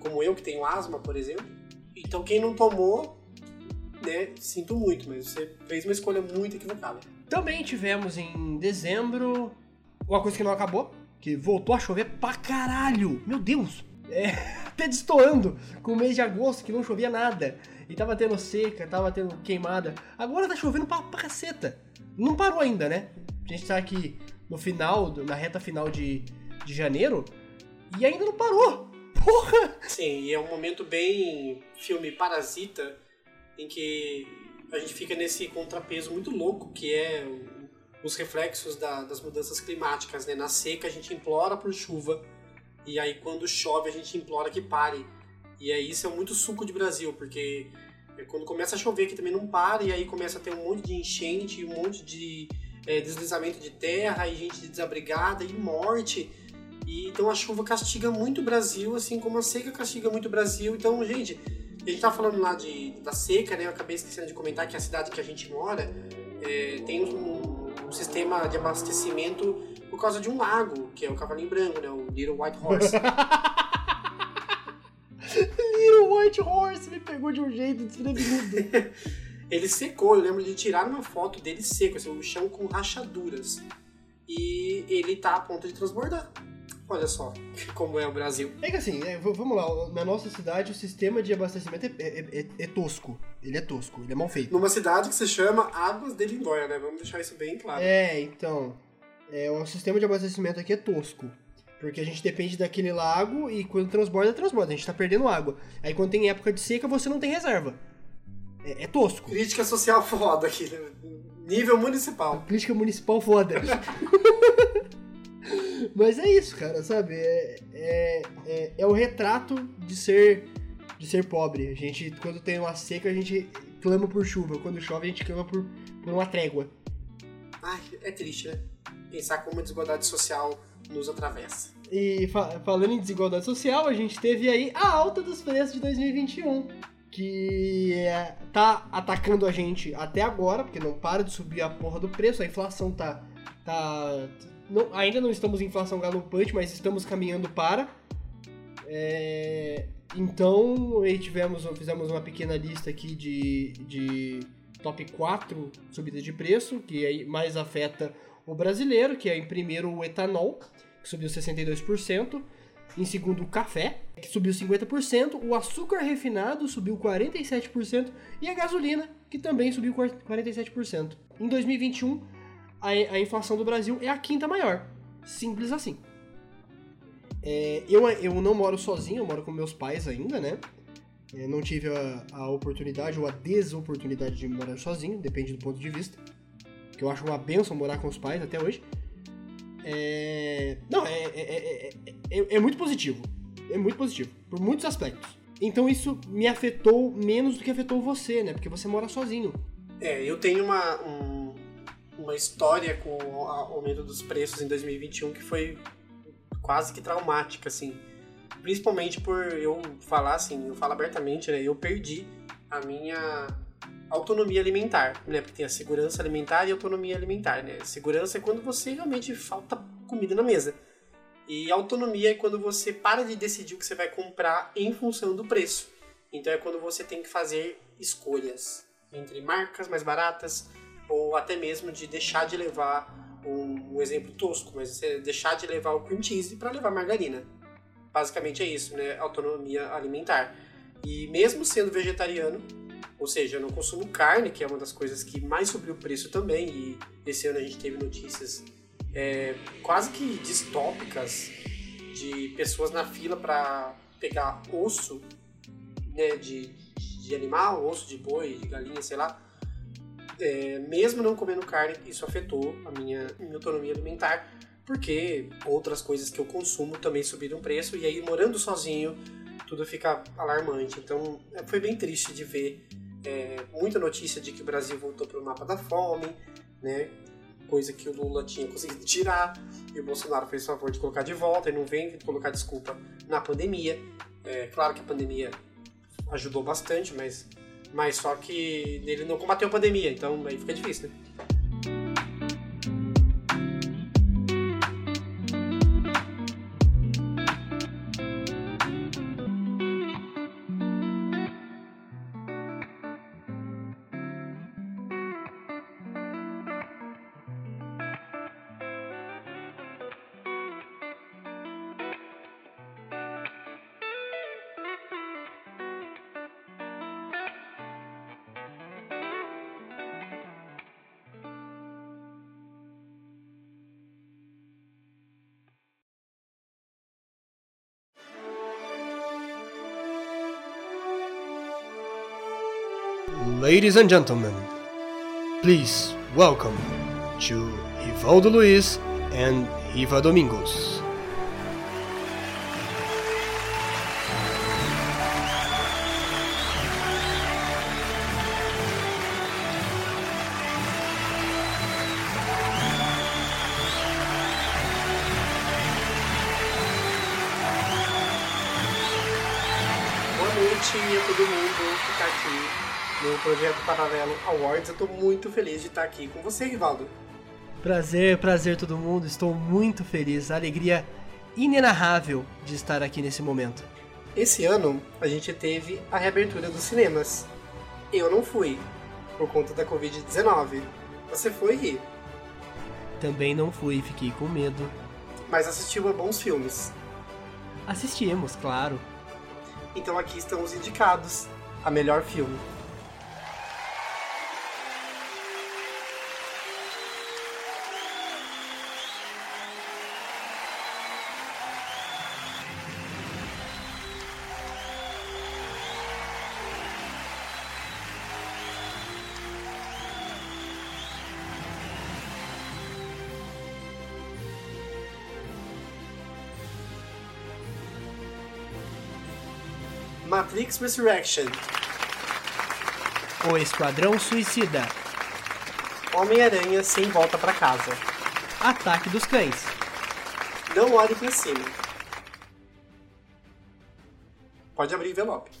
como eu que tenho asma, por exemplo. Então quem não tomou, né, sinto muito, mas você fez uma escolha muito equivocada. Também tivemos em dezembro uma coisa que não acabou, que voltou a chover pra caralho. Meu Deus! É, até destoando com o mês de agosto que não chovia nada. E tava tendo seca, tava tendo queimada. Agora tá chovendo pra, pra caceta. Não parou ainda, né? A gente tá aqui no final, na reta final de, de janeiro, e ainda não parou. Porra! Sim, e é um momento bem filme Parasita, em que a gente fica nesse contrapeso muito louco, que é os reflexos da- das mudanças climáticas. Né? Na seca a gente implora por chuva, e aí quando chove a gente implora que pare. E aí isso é muito suco de Brasil, porque é quando começa a chover que também não para, e aí começa a ter um monte de enchente, um monte de é, deslizamento de terra, e gente desabrigada, e morte. E, então a chuva castiga muito o Brasil, assim como a seca castiga muito o Brasil. Então, gente, a gente tá falando lá de, da seca, né? Eu acabei esquecendo de comentar que a cidade que a gente mora é, tem um, um sistema de abastecimento por causa de um lago, que é o Cavalinho Branco, né? O Little White Horse. Little White Horse me pegou de um jeito desprevenido. Ele secou, eu lembro de tirar uma foto dele seco, assim, o chão com rachaduras. E ele tá a ponto de transbordar. Olha só como é o Brasil. É que assim, é, vamos lá, na nossa cidade o sistema de abastecimento é, é- é- é tosco. Ele é tosco, ele é mal feito. Numa cidade que se chama Águas de Lindóia, né? Vamos deixar isso bem claro. É, então. É, o sistema de abastecimento aqui é tosco. Porque a gente depende daquele lago e quando transborda, transborda. A gente tá perdendo água. Aí quando tem época de seca, você não tem reserva. É, é tosco. Crítica social foda aqui, né? Nível municipal. Crítica municipal foda. Mas é isso, cara, sabe? É, é, é, é o retrato de ser de ser pobre. A gente, quando tem uma seca, a gente clama por chuva. Quando chove, a gente clama por, por uma trégua. Ai, é triste, né? Pensar como a desigualdade social nos atravessa. E fa- falando em desigualdade social, a gente teve aí a alta dos preços de 2021, que é, tá atacando a gente até agora, porque não para de subir a porra do preço, a inflação tá. tá não- ainda não estamos em inflação galopante, mas estamos caminhando para. É, então, tivemos, fizemos uma pequena lista aqui de, de top 4 subidas de preço, que aí mais afeta o brasileiro, que é em primeiro o etanol, que subiu 62%. Em segundo, o café, que subiu 50%. O açúcar refinado subiu 47%. E a gasolina, que também subiu 47%. Em 2021, a, a inflação do Brasil é a quinta maior. Simples assim. É, eu, eu não moro sozinho, eu moro com meus pais ainda, né? É, não tive a, a oportunidade ou a desoportunidade de morar sozinho, depende do ponto de vista. Que eu acho uma benção morar com os pais até hoje. É... Não, é, é, é, é, é muito positivo. É muito positivo, por muitos aspectos. Então isso me afetou menos do que afetou você, né? Porque você mora sozinho. É, eu tenho uma, um- uma história com o aumento dos preços em 2021 que foi quase que traumática, assim. Principalmente por eu falar assim, eu falo abertamente, né? Eu perdi a minha autonomia alimentar, né? Porque tem a segurança alimentar e autonomia alimentar, né? Segurança é quando você realmente falta comida na mesa. E autonomia é quando você para de decidir o que você vai comprar em função do preço. Então é quando você tem que fazer escolhas entre marcas mais baratas ou até mesmo de deixar de levar um, um exemplo tosco, mas você deixar de levar o cream cheese para levar margarina. Basicamente é isso, né? Autonomia alimentar. E mesmo sendo vegetariano, ou seja, eu não consumo carne, que é uma das coisas que mais subiu o preço também, e esse ano a gente teve notícias é, quase que distópicas de pessoas na fila para pegar osso né, de, de animal, osso de boi, de galinha, sei lá. É, mesmo não comendo carne, isso afetou a minha, minha autonomia alimentar, porque outras coisas que eu consumo também subiram preço, e aí morando sozinho, tudo fica alarmante. Então é, foi bem triste de ver é, muita notícia de que o Brasil voltou para o mapa da fome, né? Coisa que o Lula tinha conseguido tirar, e o Bolsonaro fez o favor de colocar de volta, e não vem colocar desculpa na pandemia. É claro que a pandemia ajudou bastante, mas, mas só que ele não combateu a pandemia, então aí fica difícil, né? Ladies and gentlemen, please welcome to Rivaldo Luiz and Riva Domingos. Projeto Paralelo Awards. Eu estou muito feliz de estar aqui com você, Rivaldo. Prazer, prazer todo mundo. Estou muito feliz. Alegria inenarrável de estar aqui nesse momento. Esse ano a gente teve a reabertura dos cinemas. Eu não fui, por conta da Covid-19. Você foi rir, Também não fui, fiquei com medo. mas assistiu a bons filmes. Assistimos, claro. Então aqui estão os indicados a melhor filme. Matrix Resurrection, O Esquadrão Suicida. Homem-Aranha sem volta pra casa. Ataque dos Cães. Não olhe pra cima. Pode abrir envelope.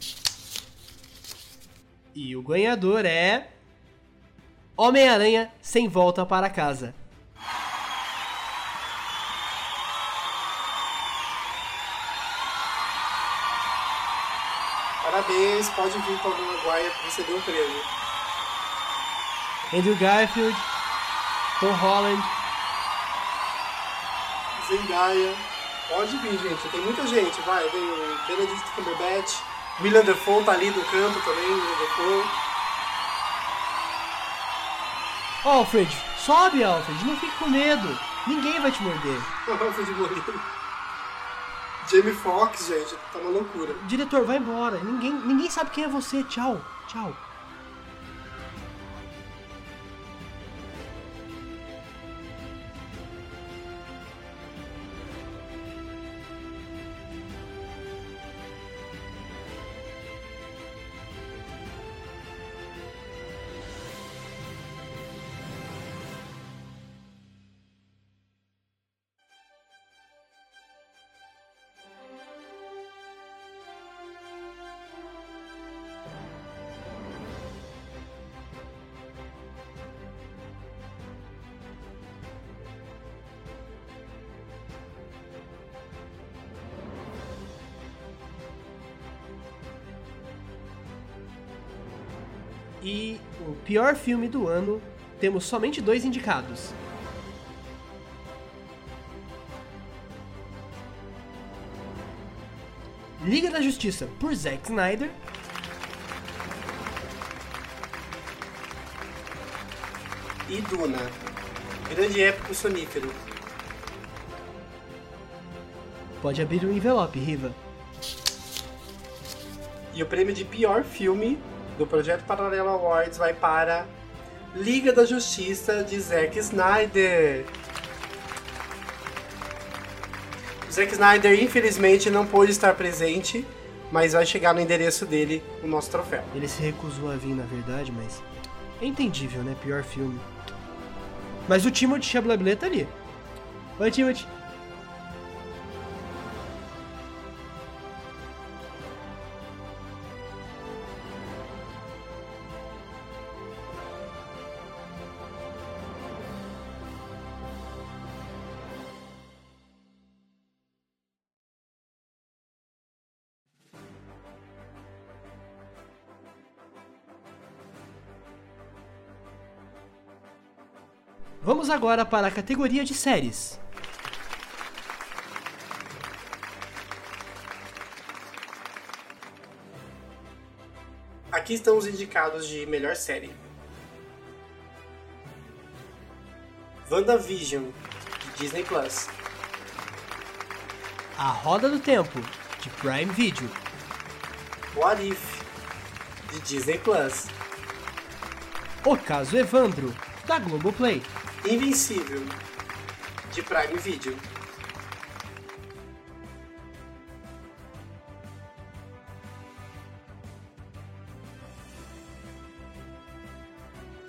E o ganhador é. Homem-Aranha sem volta para casa. Pode vir para o Maguire receber o prêmio. Andrew Garfield, Tom Holland. Zendaya. Pode vir, gente. Tem muita gente. Vai, vem o Benedict Cumberbatch. William Defoe tá ali no canto também, William Defoe. Alfred, sobe, Alfred, não fique com medo. Ninguém vai te morder. Alfred Molina. Jamie Foxx, gente, tá uma loucura. Diretor, vai embora. Ninguém, ninguém sabe quem é você. Tchau, tchau. Pior filme do ano, temos somente dois indicados. Liga da Justiça por Zack Snyder E Duna. Grande épico sonífero. Pode abrir o envelope, Riva. E o prêmio de pior filme do Projeto Paralelo Awards vai para Liga da Justiça de Zack Snyder. O Zack Snyder, infelizmente, não pôde estar presente, mas vai chegar no endereço dele o nosso troféu. Ele se recusou a vir, na verdade, mas. É entendível, né? Pior filme. Mas o Timothy Chalamet tá ali. Oi, Timothy. Vamos agora para a categoria de séries. Aqui estão os indicados de melhor série. WandaVision, de Disney Plus. A Roda do Tempo, de Prime Video. What If, de Disney Plus. O Caso Evandro, da Globoplay. Invencível, de Prime Video.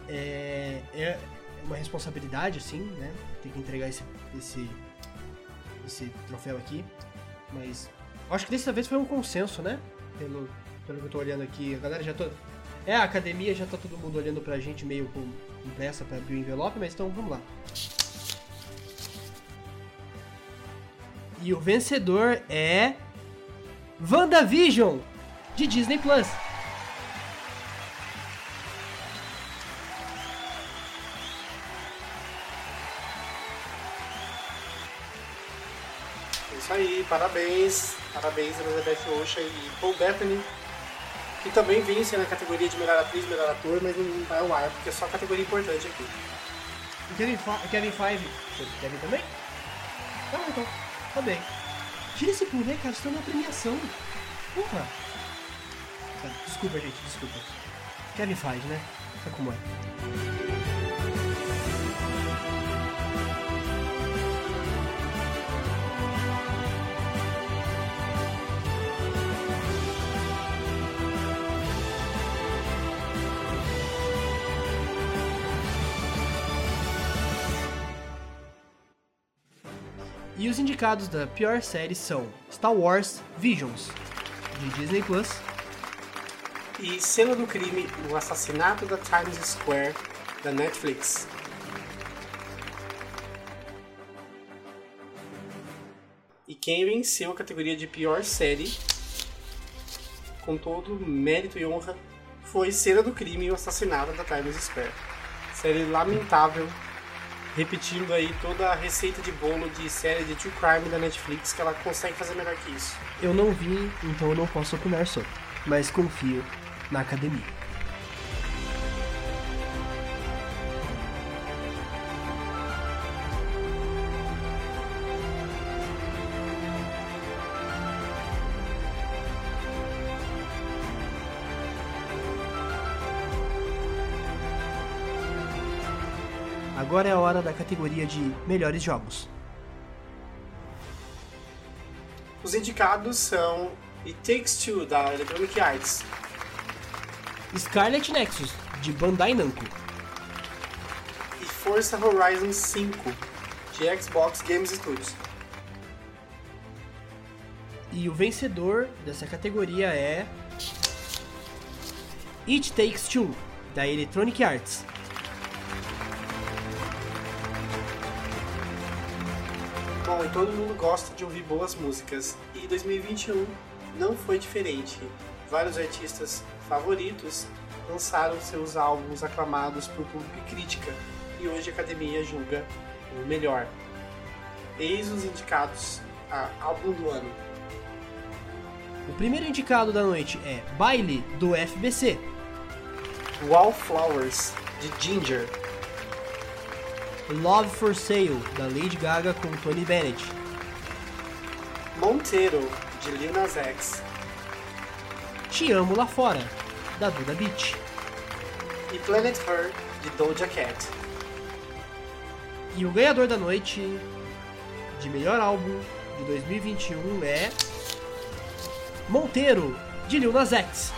É, é uma responsabilidade, assim, né? Tem que entregar esse, esse, esse troféu aqui. Mas acho que dessa vez foi um consenso, né? Pelo, pelo que eu tô olhando aqui. A galera já tô. É, a academia já tá todo mundo olhando pra gente meio com, impressa para abrir o envelope, mas então vamos lá. E o vencedor é. WandaVision de Disney Plus. É isso aí, parabéns, parabéns Elizabeth Rocha e Paul Bethany que também vence na categoria de melhor atriz, melhor ator, mas não vai ao ar, porque é só categoria importante aqui. Kevin, Kevin Five. Kevin também? Ah, então. Tá bem. Tira esse pulo aí, cara. Isso é uma premiação. Porra. Tá, Desculpa, gente. Desculpa. Kevin Five, né? Sabe como é? Os indicados da pior série são Star Wars Visions, de Disney Plus, E cena do crime, o assassinato da Times Square, da Netflix. E quem venceu a categoria de pior série, com todo mérito e honra, foi Cena do Crime o Assassinato da Times Square. Série lamentável, repetindo aí toda a receita de bolo de série de true crime da Netflix, que ela consegue fazer melhor que isso. Eu não vi, então eu não posso opinar sobre, mas confio na academia. Agora é a hora da categoria de melhores jogos. Os indicados são It Takes Two, da Electronic Arts, Scarlet Nexus, de Bandai Namco. e Forza Horizon 5, de Xbox Games Studios. E o vencedor dessa categoria é. It Takes Two, da Electronic Arts. Todo mundo gosta de ouvir boas músicas, e 2021 não foi diferente. Vários artistas favoritos lançaram seus álbuns aclamados por público e crítica, e hoje a academia julga o melhor. Eis os indicados a álbum do ano. O primeiro indicado da noite é Baile, do FBC. Wallflowers, de Ginger. Love for Sale, da Lady Gaga com Tony Bennett. Monteiro, de Lil Nas X. Te Amo Lá Fora, da Duda Beat. E Planet Her, de Doja Cat. E o ganhador da noite de melhor álbum de 2021 é. Monteiro, de Lil Nas X.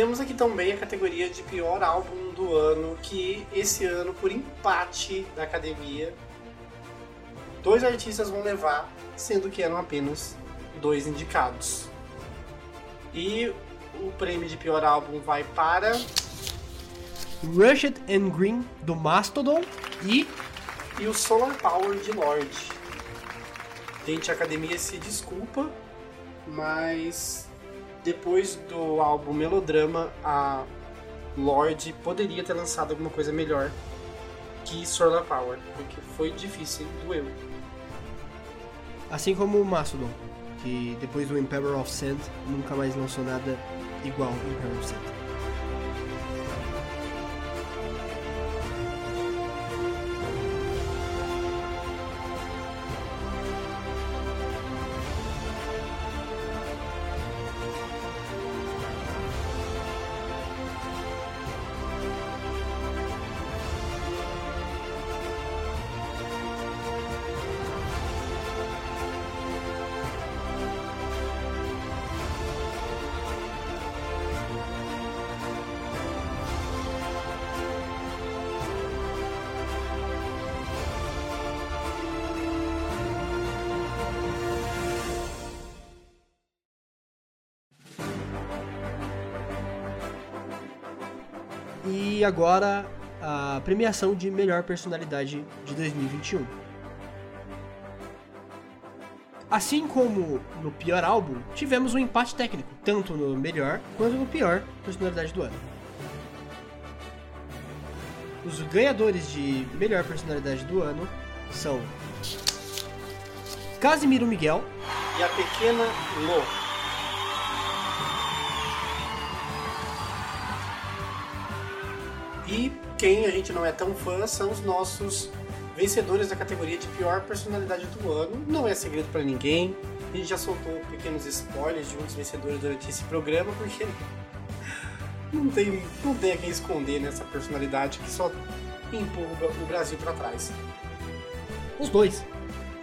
temos aqui também a categoria de pior álbum do ano, que esse ano, por empate da academia, dois artistas vão levar, sendo que eram apenas dois indicados. E o prêmio de pior álbum vai para Rushed and Green, do Mastodon. E e o Solar Power de Lorde. Gente, a academia se desculpa, mas depois do álbum Melodrama, a Lorde poderia ter lançado alguma coisa melhor que Solar Power, porque foi difícil, doeu. assim como o Mastodon, que depois do Emperor of Sand nunca mais lançou nada igual ao Emperor of Sand. Agora a premiação de melhor personalidade de 2021. Assim como no pior álbum, tivemos um empate técnico, tanto no melhor quanto no pior personalidade do ano. Os ganhadores de melhor personalidade do ano são Casimiro Miguel e a pequena Lô. Quem a gente não é tão fã são os nossos vencedores da categoria de pior personalidade do ano. Não é segredo para ninguém. A gente já soltou pequenos spoilers de outros vencedores durante esse programa, porque não tem, não tem a quem esconder nessa personalidade que só empurra o Brasil para trás. Os dois.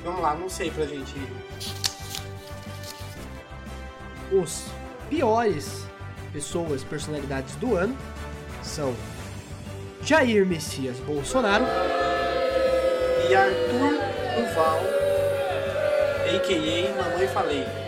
Vamos lá, não sei pra gente. Os piores pessoas, personalidades do ano são Jair Messias Bolsonaro e Arthur Duval, a.k.a. Mamãe Falei.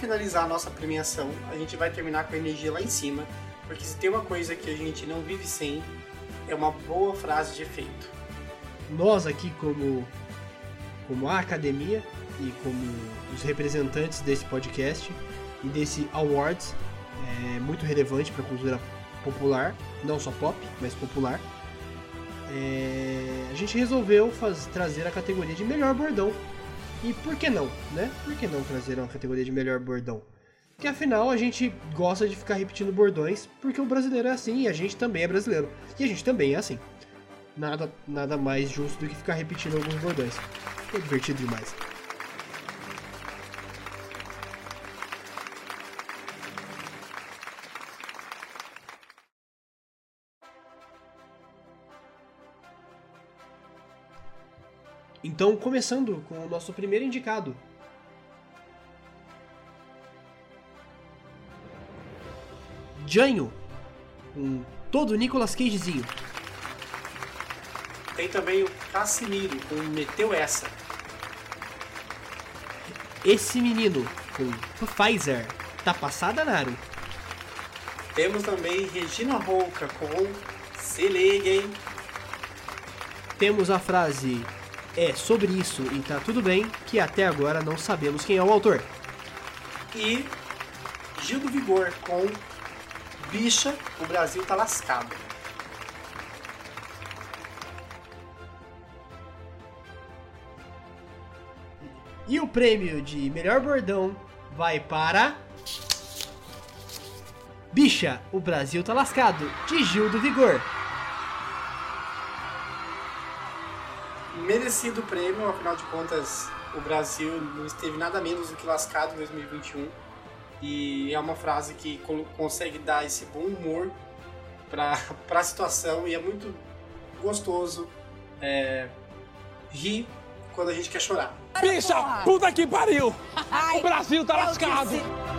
Finalizar a nossa premiação, a gente vai terminar com a energia lá em cima, porque se tem uma coisa que a gente não vive sem, é uma boa frase de efeito. Nós aqui como como a academia e como os representantes desse podcast e desse awards é muito relevante para a cultura popular, não só pop, mas popular. É, a gente resolveu faz, trazer a categoria de melhor bordão e por que não, né? Por que não trazer uma categoria de melhor bordão? Porque afinal a gente gosta de ficar repetindo bordões, porque o brasileiro é assim e a gente também é brasileiro. E a gente também é assim. Nada, nada mais justo do que ficar repetindo alguns bordões. É divertido demais. Então, começando com o nosso primeiro indicado. Janho, com todo Nicolas Cagezinho. Tem também o Casimiro, com Meteu Essa. Esse menino, com Pfizer, tá passada, Naru. Temos também Regina Rouca, com Se liga, hein? Temos a frase é sobre isso e tá tudo bem, que até agora não sabemos quem é o autor. E Gil do Vigor com Bicha, o Brasil tá lascado. E o prêmio de melhor bordão vai para. Bicha, o Brasil tá lascado, de Gil do Vigor. Merecido prêmio, afinal de contas, o Brasil não esteve nada menos do que lascado em 2021. E é uma frase que consegue dar esse bom humor para a situação e é muito gostoso é, rir quando a gente quer chorar. Bicha, puta que pariu! o Brasil tá lascado!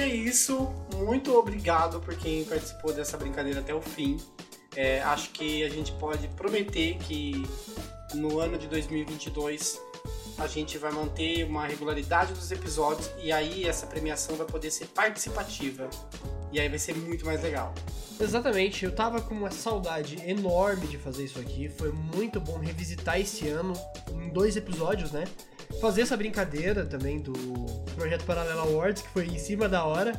É isso. Muito obrigado por quem participou dessa brincadeira até o fim. É, acho que a gente pode prometer que no ano de 2022 a gente vai manter uma regularidade dos episódios e aí essa premiação vai poder ser participativa. E aí vai ser muito mais legal. Exatamente, eu tava com uma saudade enorme de fazer isso aqui. Foi muito bom revisitar esse ano em dois episódios, né? Fazer essa brincadeira também do Projeto Paralelo Awards, que foi em cima da hora,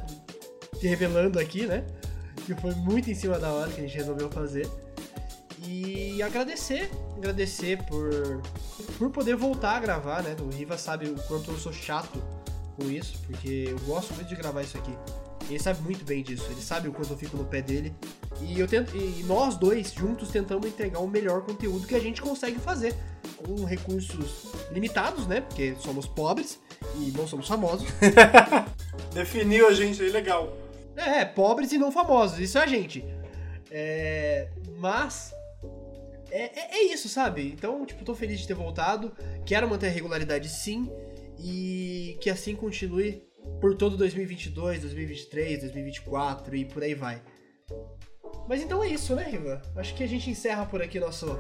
te revelando aqui, né? Que foi muito em cima da hora que a gente resolveu fazer. E agradecer, agradecer por, por poder voltar a gravar, né? O Riva sabe o quanto eu sou chato com isso, porque eu gosto muito de gravar isso aqui. Ele sabe muito bem disso, ele sabe o quanto eu fico no pé dele. E eu tento, e nós dois juntos tentamos entregar o melhor conteúdo que a gente consegue fazer, com recursos limitados, né? Porque somos pobres e não somos famosos. Definiu a gente aí legal. É, pobres e não famosos, isso é a gente. É, mas é, é, é, isso, sabe? Então, tipo, tô feliz de ter voltado. Quero manter a regularidade sim. E que assim continue por todo 2022, 2023, 2024 e por aí vai. Mas então é isso, né, Riva? Acho que a gente encerra por aqui nosso,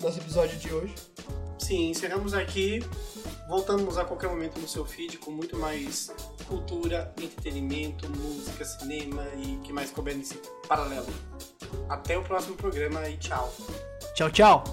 nosso episódio de hoje. Sim, encerramos aqui. Voltamos a qualquer momento no seu feed com muito mais cultura, entretenimento, música, cinema e que mais couber nesse paralelo. Até o próximo programa e tchau. Tchau, tchau.